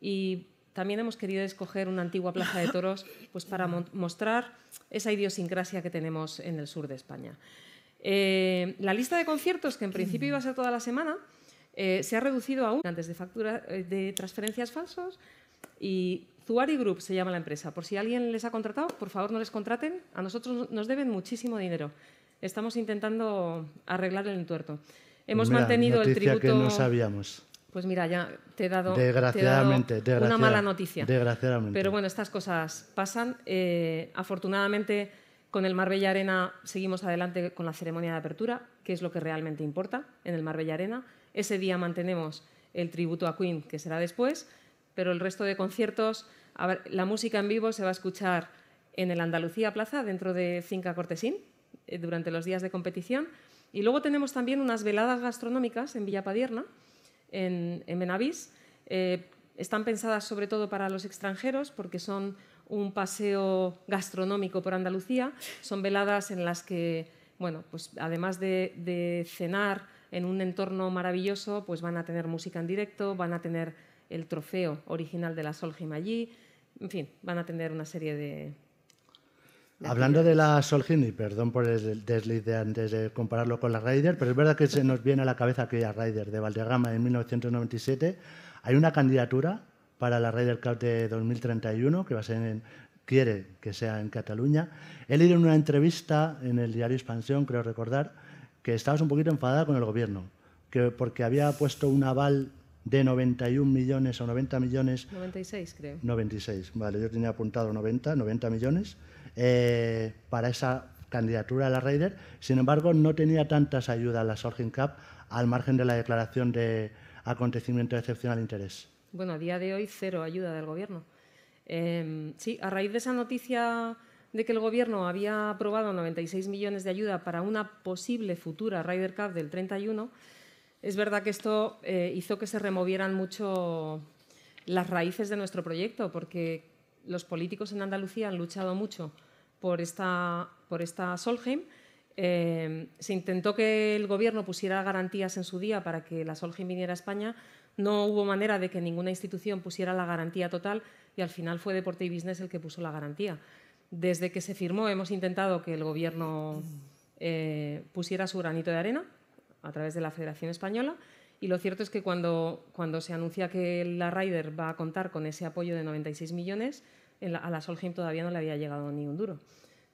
y también hemos querido escoger una antigua plaza de toros pues para mostrar esa idiosincrasia que tenemos en el sur de España. Eh, la lista de conciertos, que en principio iba a ser toda la semana, eh, se ha reducido a un antes de factura eh, de transferencias falsos y Zuari Group se llama la empresa. Por si alguien les ha contratado, por favor no les contraten. A nosotros nos deben muchísimo dinero. Estamos intentando arreglar el entuerto. Hemos Mira, mantenido el tributo. que no sabíamos. Pues mira, ya te he dado, te he dado Desgraciadamente, una mala noticia. desgraciadamente. Pero bueno, estas cosas pasan. Eh, afortunadamente, con el Marbella Arena seguimos adelante con la ceremonia de apertura, que es lo que realmente importa en el Marbella Arena. Ese día mantenemos el tributo a Queen, que será después, pero el resto de conciertos, la música en vivo se va a escuchar en el Andalucía Plaza, dentro de Finca Cortesín, eh, durante los días de competición. Y luego tenemos también unas veladas gastronómicas en Villapadierna, en, en Benavís. Eh, están pensadas sobre todo para los extranjeros porque son un paseo gastronómico por Andalucía. Son veladas en las que, bueno, pues además de, de cenar en un entorno maravilloso, pues van a tener música en directo, van a tener el trofeo original de la Solheim allí, en fin, van a tener una serie de... de Hablando de la Solheim, y perdón por el desliz de antes de compararlo con la Ryder, pero es verdad que se nos viene a la cabeza aquella Ryder de Valderrama en 1997. Hay una candidatura para la Ryder Cup de 2031 que va a ser en- quiere que sea en Cataluña. He leído en una entrevista en el diario Expansión, creo recordar, que estabas un poquito enfadada con el gobierno, que porque había puesto un aval de 91 millones o 90 millones 96, creo. 96, vale, yo tenía apuntado 90, 90 millones eh, para esa candidatura a la Raider. Sin embargo, no tenía tantas ayudas la Solheim Cup al margen de la declaración de acontecimiento de excepcional interés. Bueno, a día de hoy cero ayuda del gobierno. Eh, sí, a raíz de esa noticia de que el gobierno había aprobado 96 millones de ayuda para una posible futura Ryder Cup del 31, es verdad que esto eh, hizo que se removieran mucho las raíces de nuestro proyecto, porque los políticos en Andalucía han luchado mucho por esta, por esta Solheim. Eh, se intentó que el gobierno pusiera garantías en su día para que la Solheim viniera a España. No hubo manera de que ninguna institución pusiera la garantía total y al final fue Deporte y Business el que puso la garantía. Desde que se firmó hemos intentado que el gobierno eh, pusiera su granito de arena a través de la Federación Española Y lo cierto es que cuando, cuando se anuncia que la Ryder va a contar con ese apoyo de 96 millones, a la Solheim todavía no le había llegado ni un duro,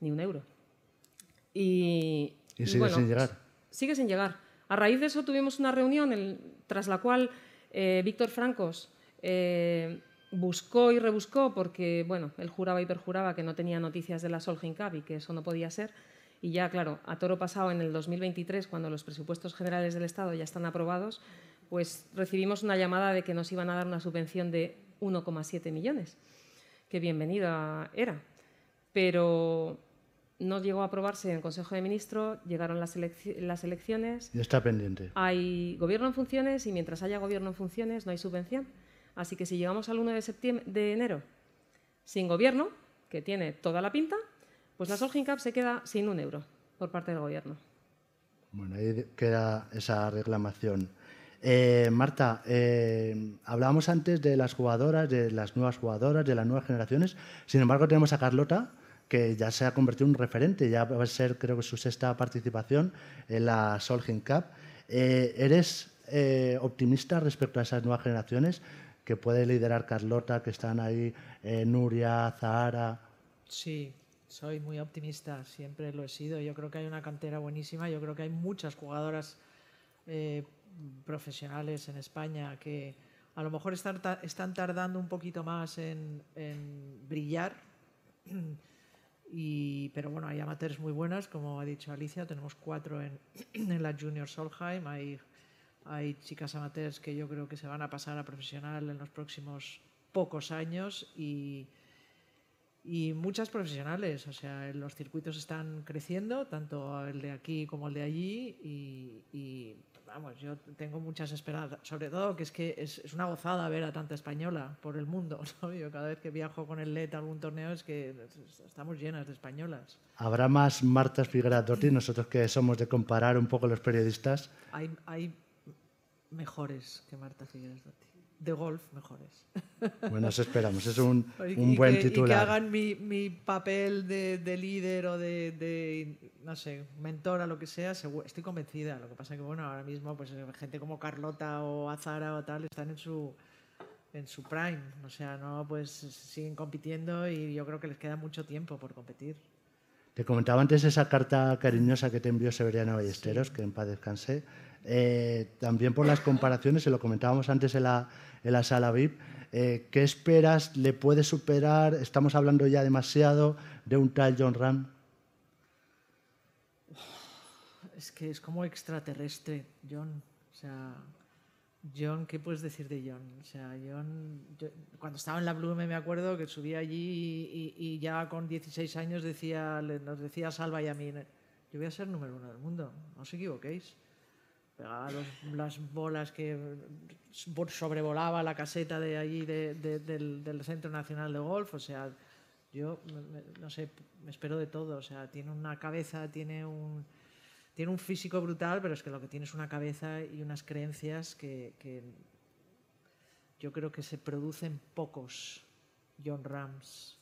ni un euro. Y, sigue sin llegar. Sigue sin llegar. A raíz de eso tuvimos una reunión tras la cual eh, Víctor Francos eh, buscó y rebuscó porque, bueno, él juraba y perjuraba que no tenía noticias de la Solheim Cup y que eso no podía ser. Y ya, claro, a toro pasado en el 2023, cuando los presupuestos generales del Estado ya están aprobados, pues recibimos una llamada de que nos iban a dar una subvención de 1,7 millones. Qué bienvenida era. Pero no llegó a aprobarse en el Consejo de Ministros, llegaron las, las elecciones. Y está pendiente. Hay gobierno en funciones y mientras haya gobierno en funciones no hay subvención. Así que si llegamos al 1 de, septiembre, de enero sin gobierno, que tiene toda la pinta, pues la Solheim Cup se queda sin un euro por parte del Gobierno. Bueno, ahí queda esa reclamación. Eh, Marta, eh, hablábamos antes de las jugadoras, de las nuevas jugadoras, de las nuevas generaciones. Sin embargo, tenemos a Carlota, que ya se ha convertido en un referente. Ya va a ser, creo que, su sexta participación en la Solheim Cup. Eh, ¿Eres optimista respecto a esas nuevas generaciones que puede liderar Carlota, que están ahí Nuria, Zahara? Sí, soy muy optimista, siempre lo he sido. Yo creo que hay una cantera buenísima, yo creo que hay muchas jugadoras eh, profesionales en España que a lo mejor están, están tardando un poquito más en, brillar. Y, pero bueno, hay amateurs muy buenas, como ha dicho Alicia, tenemos cuatro en, en la Junior Solheim, hay, hay chicas amateurs que yo creo que se van a pasar a profesional en los próximos pocos años y, y muchas profesionales, o sea, los circuitos están creciendo, tanto el de aquí como el de allí, y, vamos, yo tengo muchas esperanzas, sobre todo que es que es, una gozada ver a tanta española por el mundo, Yo cada vez que viajo con el LED a algún torneo es que estamos llenas de españolas. ¿Habrá más Martas Figueradotti, nosotros que somos de comparar un poco los periodistas? Hay, hay mejores que Marta Figueradotti de golf mejores. Bueno, eso esperamos, es un, un buen titular. Y que hagan mi, mi papel de, de, líder o de, de, no sé, mentora, lo que sea, estoy convencida. Lo que pasa es que, bueno, ahora mismo, pues gente como Carlota o Azara o tal están en su, en su prime. O sea, no, pues siguen compitiendo y yo creo que les queda mucho tiempo por competir. Te comentaba antes esa carta cariñosa que te envió Severiano Ballesteros, que en paz descanse. Eh, también por las comparaciones, se lo comentábamos antes en la, en la sala VIP, eh, ¿qué esperas? ¿Le puede superar? Estamos hablando ya demasiado de un tal John Ram. Es que es como extraterrestre, John. O sea, John, ¿qué puedes decir de John? O sea, John, cuando estaba en la Blume me acuerdo que subía allí y, ya con 16 años decía, nos decía Salva y a mí, yo voy a ser número uno del mundo, no os equivoquéis. Pegaba las bolas que sobrevolaba la caseta de allí del, Centro Nacional de Golf, o sea, yo no sé, me espero de todo, o sea, tiene una cabeza, tiene un tiene un físico brutal, pero es que lo que tiene es una cabeza y unas creencias que, yo creo que se producen pocos John Rams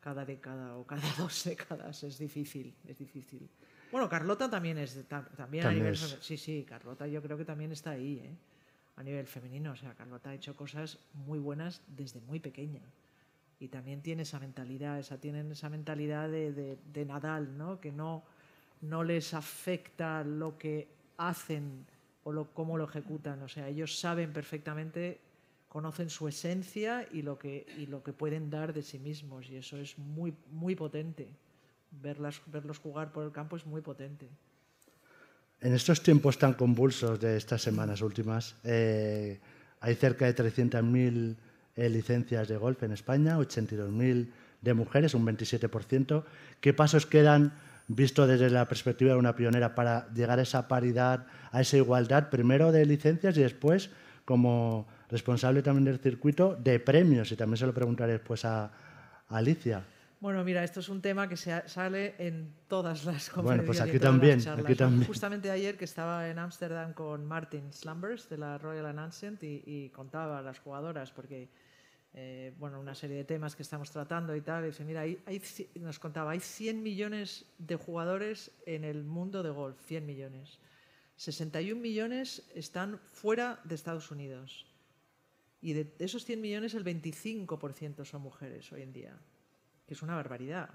cada década o cada dos décadas. Es difícil, es difícil. Bueno, Carlota también es también, a nivel sí, sí, Carlota yo creo que también está ahí, ¿eh? a nivel femenino. O sea, Carlota ha hecho cosas muy buenas desde muy pequeña y también tiene esa mentalidad, esa tienen esa mentalidad de, de, de Nadal, ¿no? Que no no les afecta lo que hacen o lo, cómo lo ejecutan. O sea, ellos saben perfectamente, conocen su esencia y lo que, y lo que pueden dar de sí mismos. Y eso es muy, muy potente. Verlos jugar por el campo es muy potente. En estos tiempos tan convulsos de estas semanas últimas, eh, hay cerca de 300.000 eh, licencias de golf en España, 82.000 de mujeres, un 27%. ¿Qué pasos quedan visto desde la perspectiva de una pionera para llegar a esa paridad, a esa igualdad, primero de licencias y después como responsable también del circuito de premios? Y también se lo preguntaré después a, Alicia. Bueno, mira, esto es un tema que se sale en todas las conferencias. Bueno, pues aquí también, aquí también. Justamente ayer que estaba en Ámsterdam con Martin Slumbers de la Royal Announcement y, y contaba a las jugadoras, porque eh, bueno, una serie de temas que estamos tratando y tal. Y dice, mira, hay, nos contaba, hay 100 millones de jugadores en el mundo de golf, 100 millones. 61 millones están fuera de Estados Unidos. Y de esos 100 millones, el 25% son mujeres hoy en día, que es una barbaridad.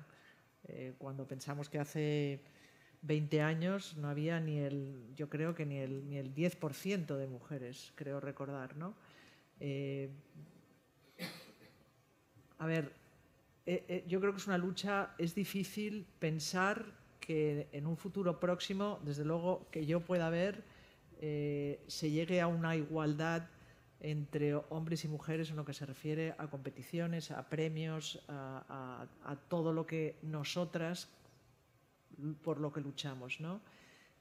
Eh, cuando pensamos que hace 20 años no había ni el, yo creo que ni el, ni el 10% de mujeres, creo recordar, ¿no? Eh, a ver, eh, yo creo que es una lucha, es difícil pensar que en un futuro próximo, desde luego que yo pueda ver, se llegue a una igualdad entre hombres y mujeres en lo que se refiere a competiciones, a premios, a, todo lo que nosotras por lo que luchamos. ¿no?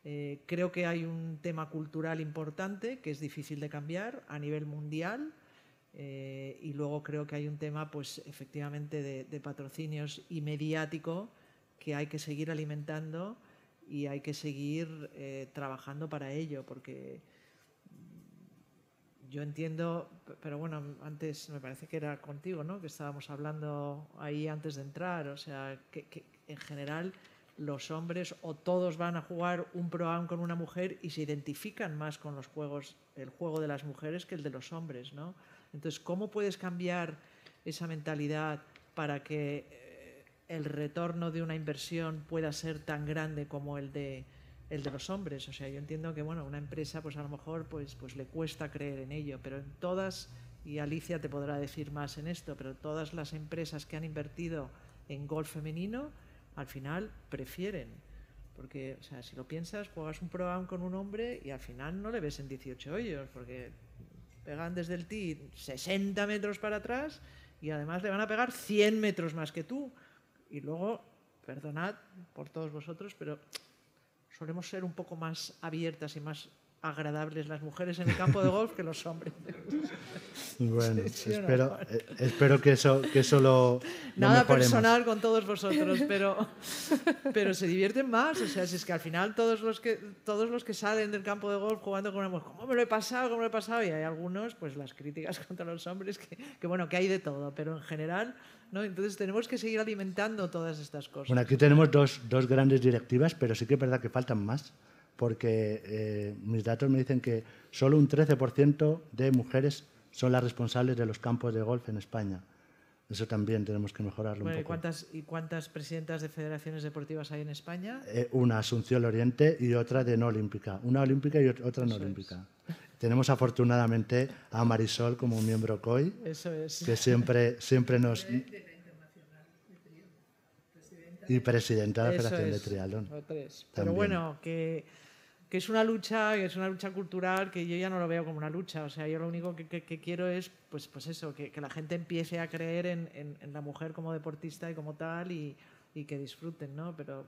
Eh, creo que hay un tema cultural importante que es difícil de cambiar a nivel mundial eh, y luego creo que hay un tema, pues efectivamente, de, patrocinios y mediático que hay que seguir alimentando y hay que seguir eh, trabajando para ello, porque yo entiendo, pero bueno, antes me parece que era contigo, ¿no? Que estábamos hablando ahí antes de entrar, o sea, que, en general los hombres o todos van a jugar un pro con una mujer y se identifican más con los juegos, el juego de las mujeres que el de los hombres, ¿no? Entonces, ¿cómo puedes cambiar esa mentalidad para que eh, el retorno de una inversión pueda ser tan grande como el de el de los hombres. O sea, yo entiendo que bueno, una empresa pues a lo mejor pues, pues le cuesta creer en ello, pero en todas, y Alicia te podrá decir más en esto, pero todas las empresas que han invertido en golf femenino, al final prefieren. Porque, o sea, si lo piensas, juegas un pro con un hombre y al final no le ves en 18 hoyos, porque pegan desde el tee 60 metros para atrás y además le van a pegar 100 metros más que tú. Y luego, perdonad por todos vosotros, pero solemos ser un poco más abiertas y más agradables las mujeres en el campo de golf que los hombres. Bueno, espero, eh, espero que eso, que eso lo, Nada personal con todos vosotros, pero, pero se divierten más. O sea, si es que al final todos los que, todos los que salen del campo de golf jugando con una mujer, ¿cómo me lo he pasado? ¿Cómo me lo he pasado? Y hay algunos, pues las críticas contra los hombres, que, que bueno, que hay de todo, pero en general ¿no? Entonces tenemos que seguir alimentando todas estas cosas. Bueno, aquí tenemos dos, dos grandes directivas, pero sí que es verdad que faltan más, porque eh, mis datos me dicen que solo un 13% de mujeres son las responsables de los campos de golf en España. Eso también tenemos que mejorarlo un poco. ¿y cuántas, ¿Y cuántas presidentas de federaciones deportivas hay en España? Eh, una Asunción Oriente y otra de no olímpica. Una olímpica y otra no olímpica. Tenemos afortunadamente a Marisol como miembro COI, que siempre, siempre nos... Y presidenta de la Federación de Triatlón. Pero bueno, que, que, es una lucha, que es una lucha cultural que yo ya no lo veo como una lucha. O sea, yo lo único que, que, quiero es, pues, pues eso, que, la gente empiece a creer en, en, en, la mujer como deportista y como tal y, y que disfruten, ¿no? Pero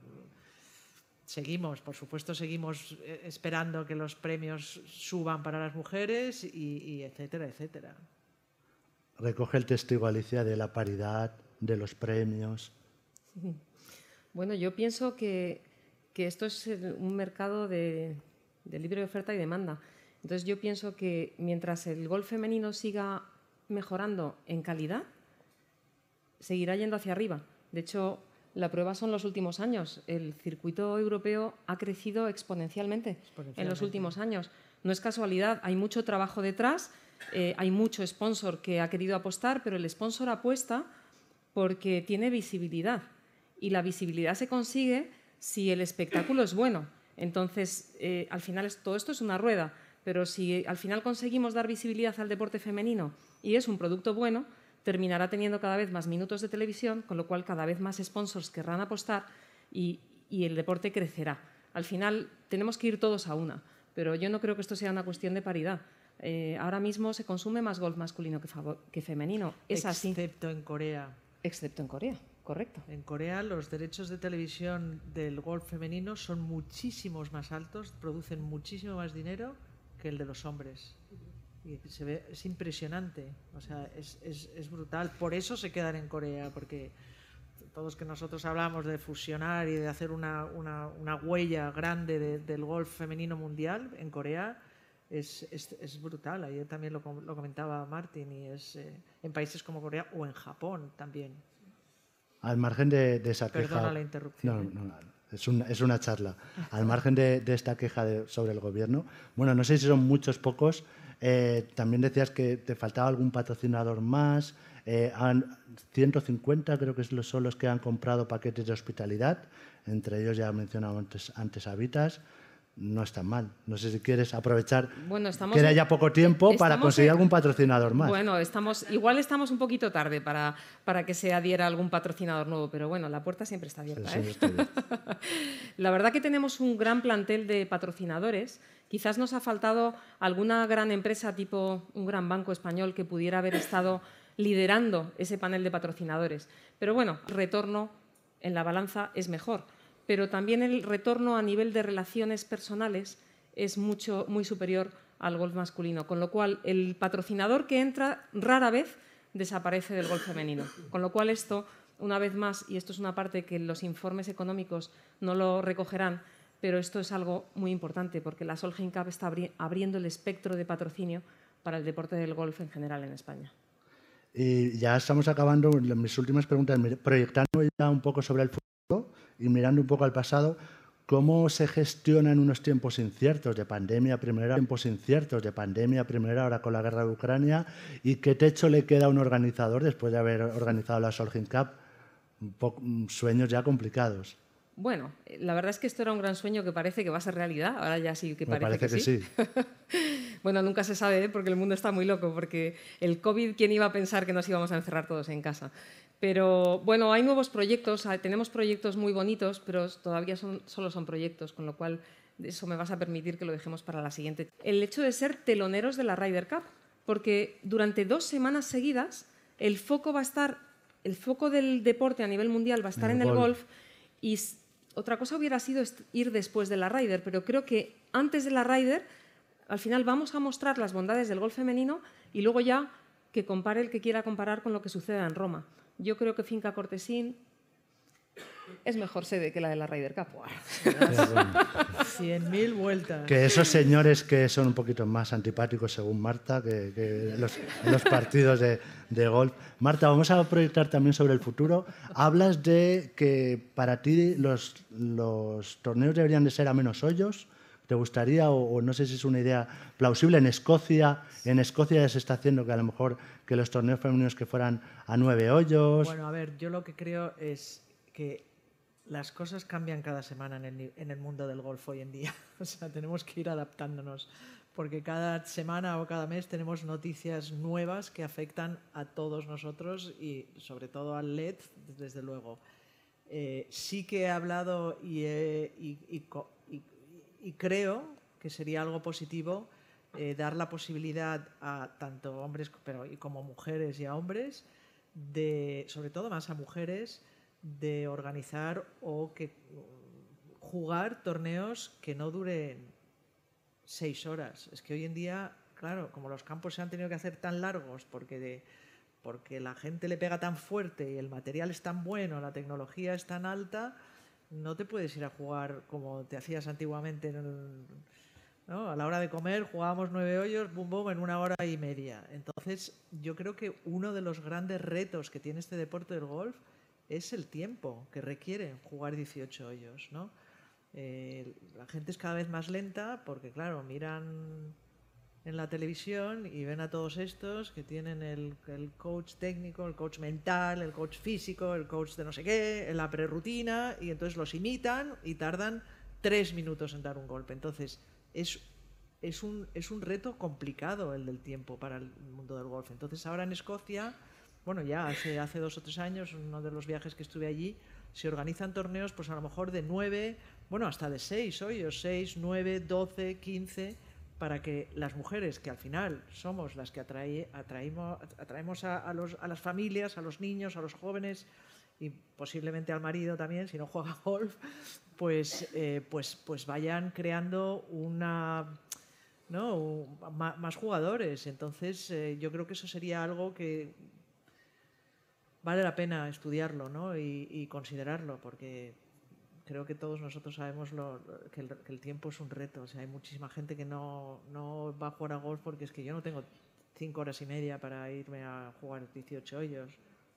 seguimos, por supuesto, seguimos eh, esperando que los premios suban para las mujeres y, etcétera, etcétera. Recoge el testigo, Alicia, de la paridad, de los premios. Bueno, yo pienso que, esto es un mercado de, de libre oferta y demanda. Entonces yo pienso que mientras el golf femenino siga mejorando en calidad, seguirá yendo hacia arriba. De hecho, la prueba son los últimos años. El circuito europeo ha crecido exponencialmente, en los últimos años. No es casualidad, hay mucho trabajo detrás, eh, hay mucho sponsor que ha querido apostar, pero el sponsor apuesta porque tiene visibilidad. Y la visibilidad se consigue si el espectáculo es bueno. Entonces, eh, al final todo esto es una rueda, pero si al final conseguimos dar visibilidad al deporte femenino y es un producto bueno, terminará teniendo cada vez más minutos de televisión, con lo cual cada vez más sponsors querrán apostar y, el deporte crecerá. Al final tenemos que ir todos a una, pero yo no creo que esto sea una cuestión de paridad. Eh, ahora mismo se consume más golf masculino que, que femenino. Es así. Excepto en Corea. Excepto en Corea, En Corea los derechos de televisión del golf femenino son muchísimos más altos, producen muchísimo más dinero que el de los hombres y se ve, es impresionante, o sea, es, es, es, brutal. Por eso se quedan en Corea, porque todos que nosotros hablamos de fusionar y de hacer una, una, huella grande del golf femenino mundial, en Corea es, es brutal. Ayer también lo, lo comentaba Martín, y es eh, en países como Corea o en Japón también. Al margen de, de esa Perdona la interrupción. No, no, Es una, es una charla. Al margen de, de esta queja de- sobre el gobierno, bueno, no sé si son muchos, pocos. eh, también decías que te faltaba algún patrocinador más. eh, han- 150 creo que son los que han comprado paquetes de hospitalidad. Entre ellos ya mencionaba antes, antes Habitas. No está mal. No sé si quieres aprovechar Bueno, estamos Queda en- ya poco tiempo para conseguir en- algún patrocinador más. Bueno, estamos, igual estamos un poquito tarde para, para que se adhiera algún patrocinador nuevo, pero bueno, la puerta siempre está abierta. Sí, ¿eh? sí. La verdad que tenemos un gran plantel de patrocinadores. Quizás nos ha faltado alguna gran empresa tipo un gran banco español que pudiera haber estado liderando ese panel de patrocinadores. Pero bueno, retorno en la balanza es mejor. Pero también el retorno a nivel de relaciones personales es mucho, muy superior al golf masculino. Con lo cual, el patrocinador que entra rara vez desaparece del golf femenino. Con lo cual, esto, una vez más, y esto es una parte que los informes económicos no lo recogerán, pero esto es algo muy importante porque la Solheim Cup está abri- abriendo el espectro de patrocinio para el deporte del golf en general en España. Ya estamos acabando mis últimas preguntas, proyectando ya un poco sobre el futuro y mirando un poco al pasado. ¿Cómo se gestionan unos tiempos inciertos de pandemia primera, tiempos inciertos de pandemia primera, ahora con la guerra de Ucrania? ¿Y qué techo le queda a un organizador después de haber organizado la Solheim Cup? Mm, sueños ya complicados. Bueno, la verdad es que esto era un gran sueño que parece que va a ser realidad. Ahora ya sí que Me parece, parece que sí. Bueno, nunca se sabe, ¿eh? porque el mundo está muy loco, porque el COVID, ¿quién iba a pensar que nos íbamos a encerrar todos en casa? Pero bueno, hay nuevos proyectos, ah, tenemos proyectos muy bonitos, pero todavía son, solo son proyectos, con lo cual eso me vas a permitir que lo dejemos para la siguiente. El hecho de ser teloneros de la Ryder Cup, porque durante dos semanas seguidas el foco va a estar, el foco del deporte a nivel mundial va a estar En en el el golf. y otra cosa hubiera sido ir después de la Ryder, pero creo que antes de la Ryder, al final vamos a mostrar las bondades del golf femenino y luego ya que compare el que quiera comparar con lo que suceda en Roma. Yo creo que Finca Cortesín es mejor sede que la de la Ryder Cup. Cien mil vueltas. Que esos señores que son un poquito más antipáticos, según Marta, que, que los, partidos de, de golf. Marta, vamos a proyectar también sobre el futuro. Hablas de que para ti los, los torneos deberían de ser a menos hoyos. ¿Te gustaría, o, o no sé si es una idea plausible, en Escocia, en Escocia ya se está haciendo que a lo mejor que los torneos femeninos que fueran a nueve hoyos? Bueno, a ver, yo lo que creo es que las cosas cambian cada semana en el, en el mundo del golf hoy en día. O sea, tenemos que ir adaptándonos, porque cada semana o cada mes tenemos noticias nuevas que afectan a todos nosotros y sobre todo al LED, desde luego. Eh, sí que he hablado y, he- y- y y- creo que sería algo positivo eh, dar la posibilidad a tanto hombres pero, y como mujeres y a hombres, de, sobre todo más a mujeres, de organizar o que jugar torneos que no duren seis horas. Es que hoy en día, claro, como los campos se han tenido que hacer tan largos porque, de, porque la gente le pega tan fuerte y el material es tan bueno, la tecnología es tan alta, no te puedes ir a jugar como te hacías antiguamente ¿no? A la hora de comer jugábamos nueve hoyos, boom, boom, en una hora y media. Entonces, yo creo que uno de los grandes retos que tiene este deporte del golf es el tiempo que requiere jugar 18 hoyos, ¿no? Eh, la gente es cada vez más lenta porque, claro, miran en la televisión y ven a todos estos que tienen el, coach técnico, el coach mental, el coach físico, el coach de no sé qué, la prerrutina, y entonces los imitan y tardan tres minutos en dar un golpe. Entonces, es, es, un, es un reto complicado el del tiempo para el mundo del golf. Entonces, ahora en Escocia, bueno, ya hace, hace dos o tres años, uno de los viajes que estuve allí, se organizan torneos, pues a lo mejor de nueve, bueno, hasta de seis hoyos, seis, nueve, doce, quince, para que las mujeres, que al final somos las que atrae, atraímos, atraemos a, las familias, a los niños, a los jóvenes y posiblemente al marido también, si no juega golf, pues, eh, pues, pues vayan creando una, ¿no? Más jugadores. Entonces, eh, yo creo que eso sería algo que vale la pena estudiarlo ¿no? y considerarlo, porque creo que todos nosotros sabemos lo- lo- que, el, que el tiempo es un reto. O sea, hay muchísima gente que no, no va a jugar a golf porque es que yo no tengo cinco horas y media para irme a jugar 18 hoyos,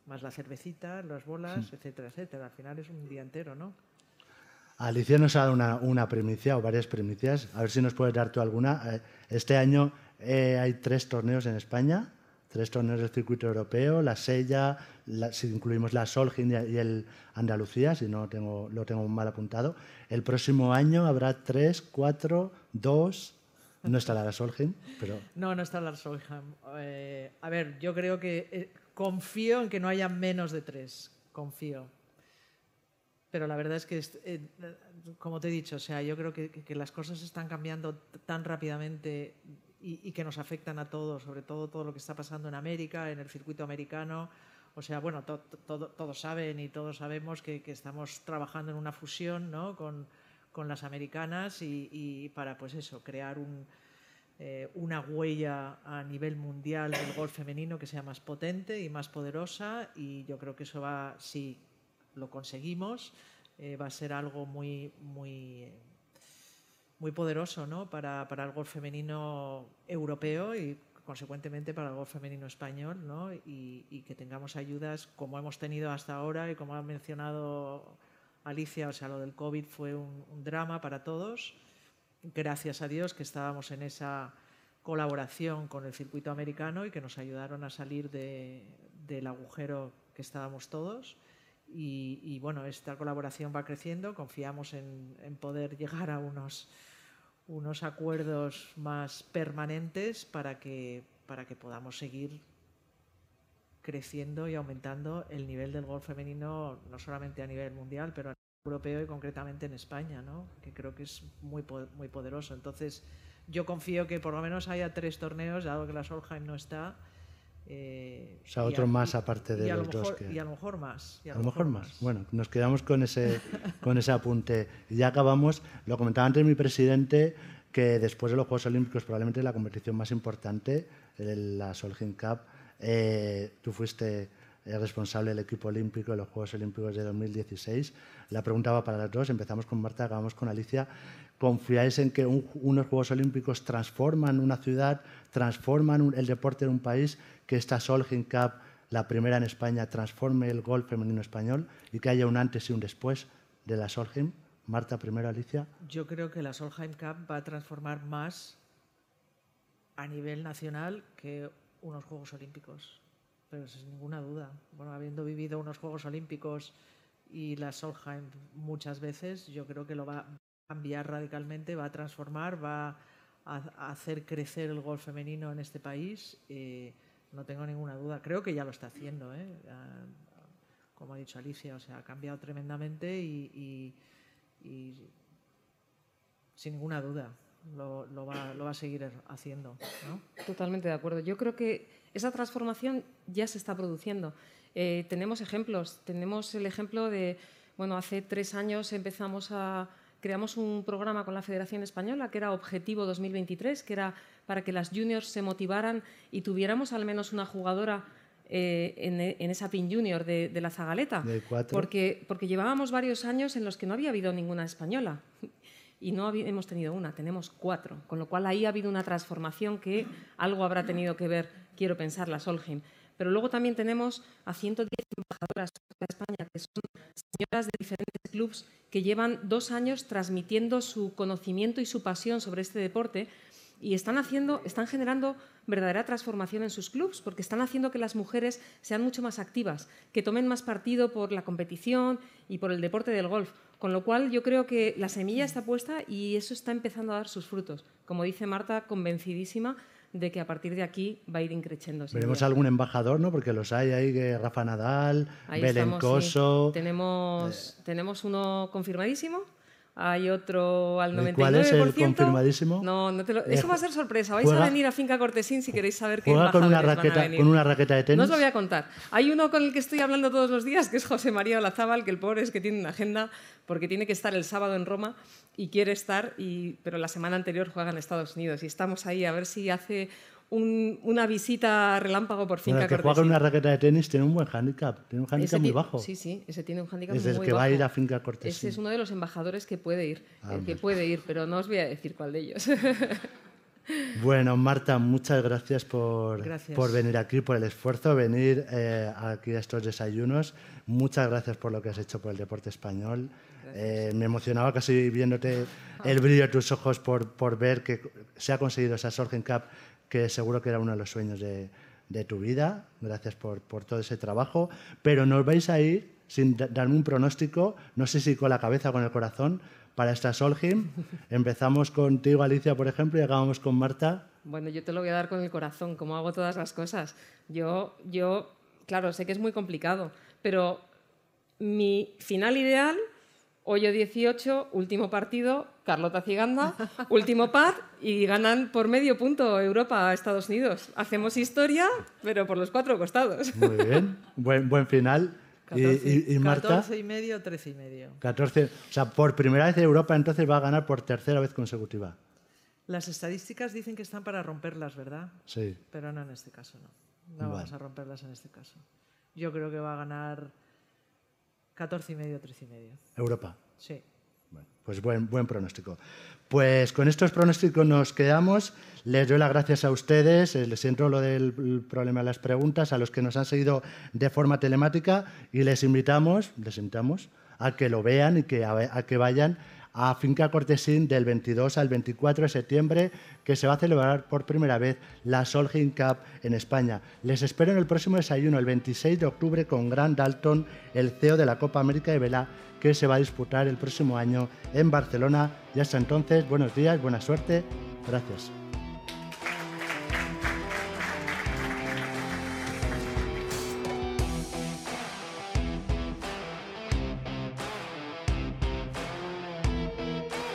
más la cervecita, las bolas, etcétera, etcétera. Al final es un día entero, ¿no? Alicia nos ha dado una, una, primicia o varias primicias. A ver si nos puedes dar tú alguna. Eh, este año eh, hay tres torneos en España, tres torneos del circuito europeo, la Sella, si incluimos la Solgin y el Andalucía, si no tengo, lo tengo mal apuntado. El próximo año habrá tres, cuatro, dos. No estará la Solheim, pero... No, no está la Solheim. Eh, a ver, yo creo que eh, confío en que no haya menos de tres. Confío. Pero la verdad es que, eh, como te he dicho, o sea, yo creo que, que las cosas están cambiando tan rápidamente y, que nos afectan a todos, sobre todo todo lo que está pasando en América, en el circuito americano. O sea, bueno, todos saben y todos sabemos que, estamos trabajando en una fusión ¿no? con, con las americanas y, para, pues eso, crear un, eh, una huella a nivel mundial del golf femenino que sea más potente y más poderosa y yo creo que eso va, si lo conseguimos, eh, va a ser algo muy, muy muy poderoso ¿no? para, para, el golf femenino europeo y consecuentemente para el golf femenino español ¿no? y, que tengamos ayudas como hemos tenido hasta ahora y como ha mencionado Alicia, o sea, lo del COVID fue un, drama para todos. Gracias a Dios que estábamos en esa colaboración con el circuito americano y que nos ayudaron a salir de, del agujero que estábamos todos. Y, bueno, esta colaboración va creciendo, confiamos en, poder llegar a unos, unos acuerdos más permanentes para que, para que podamos seguir creciendo y aumentando el nivel del golf femenino, no solamente a nivel mundial, pero a nivel europeo y concretamente en España, ¿no? que creo que es muy, muy poderoso. Entonces, yo confío que por lo menos haya tres torneos, dado que la Solheim no está, eh, o sea, otro más aparte de los dos. Que... Y a lo mejor más. a, lo mejor, más. Bueno, nos quedamos con ese, con ese apunte. Y ya acabamos, lo comentaba antes mi presidente, que después de los Juegos Olímpicos, probablemente la competición más importante, la Solheim Cup, eh, tú fuiste el responsable del equipo olímpico de los Juegos Olímpicos de 2016. La pregunta va para las dos. Empezamos con Marta, acabamos con Alicia. ¿Confiáis en que unos Juegos Olímpicos transforman una ciudad, transforman el deporte de un país, que esta Solheim Cup, la primera en España, transforme el golf femenino español y que haya un antes y un después de la Solheim? Marta, primero Alicia. Yo creo que la Solheim Cup va a transformar más a nivel nacional que unos Juegos Olímpicos pero sin ninguna duda. Bueno, habiendo vivido unos Juegos Olímpicos y la Solheim muchas veces, yo creo que lo va cambiar radicalmente, va a transformar, va a, hacer crecer el golf femenino en este país. Eh, no tengo ninguna duda. Creo que ya lo está haciendo, ¿eh? como ha dicho Alicia, o sea, ha cambiado tremendamente y, sin ninguna duda lo, va, a seguir haciendo. Totalmente de acuerdo. Yo creo que esa transformación ya se está produciendo. Eh, tenemos ejemplos. Tenemos el ejemplo de, bueno, hace tres años empezamos a creamos un programa con la Federación Española que era Objetivo 2023, que era para que las juniors se motivaran y tuviéramos al menos una jugadora eh, en, esa PIN Junior de, la Zagaleta. porque, porque llevábamos varios años en los que no había habido ninguna española y no hemos tenido una, tenemos cuatro, con lo cual ahí ha habido una transformación que algo habrá tenido que ver, quiero pensar, la Solheim. Pero luego también tenemos a 110 embajadoras de España, que son señoras de diferentes clubes que llevan dos años transmitiendo su conocimiento y su pasión sobre este deporte y están haciendo, están generando verdadera transformación en sus clubes, porque están haciendo que las mujeres sean mucho más activas, que tomen más partido por la competición y por el deporte del golf. Con lo cual yo creo que la semilla está puesta y eso está empezando a dar sus frutos. Como dice Marta, convencidísima de que a partir de aquí va a ir increciendo. Veremos algún embajador, ¿no? Porque los hay ahí, Rafa Nadal, Belén Coso. Tenemos, tenemos uno confirmadísimo hay otro al 99%. ¿Cuál es el confirmadísimo? No, no te lo... eso va a ser sorpresa. Vais a venir a Finca Cortesín si queréis saber qué juega con una raqueta con una raqueta de tenis. No os lo voy a contar. Hay uno con el que estoy hablando todos los días, que es José María Olazábal, que el pobre es que tiene una agenda porque tiene que estar el sábado en Roma y quiere estar, y... pero la semana anterior juega en Estados Unidos y estamos ahí a ver si hace una visita relámpago por finca bueno, que juega con una raqueta de tenis tiene un buen handicap, tiene un handicap muy bajo. Sí, sí, ese tiene un handicap muy bajo. Es el que va a ir a finca Cortesín. Ese es uno de los embajadores que puede ir, el que puede ir, pero no os voy a decir cuál de ellos. Bueno, Marta, muchas gracias por, Gracias. por venir aquí, por el esfuerzo, venir eh, aquí a estos desayunos. Muchas gracias por lo que has hecho por el deporte español. Eh, me emocionaba casi viéndote el brillo de tus ojos por, por ver que se ha conseguido esa Solheim Cup, que seguro que era uno de los sueños de, de tu vida. Gracias por, por todo ese trabajo. Pero nos vais a ir sin da- darme un pronóstico, no sé si con la cabeza o con el corazón, para esta Solheim. Empezamos contigo, Alicia, por ejemplo, y acabamos con Marta. Bueno, yo te lo voy a dar con el corazón, como hago todas las cosas. Yo, yo, claro, sé que es muy complicado, pero mi final ideal, hoyo 18, último partido, Carlota Ciganda, último par y ganan por medio punto Europa a Estados Unidos. Hacemos historia, pero por los cuatro costados. Muy bien, buen, buen final. Y, 14, y- y Marta, 14 y medio, 13 y medio. 14. O sea, por primera vez Europa entonces va a ganar por tercera vez consecutiva. Las estadísticas dicen que están para romperlas, ¿verdad? Sí. Pero no en este caso, no. No Vale. vamos a romperlas en este caso. Yo creo que va a ganar 14 y medio, 13 y medio. Europa. Sí. Bueno, pues buen, buen pronóstico. Pues con estos pronósticos nos quedamos. Les doy las gracias a ustedes. eh, Les siento lo del el problema de las preguntas, a los que nos han seguido de forma telemática y les invitamos, les invitamos a que lo vean y que, a, a que vayan a Finca Cortesín del 22 al 24 de septiembre, que se va a celebrar por primera vez la Solheim Cup en España. Les espero en el próximo desayuno, el 26 de octubre, con Grant Dalton, el CEO de la Copa América de Vela, que se va a disputar el próximo año en Barcelona. Y hasta entonces, buenos días, buena suerte. Gracias.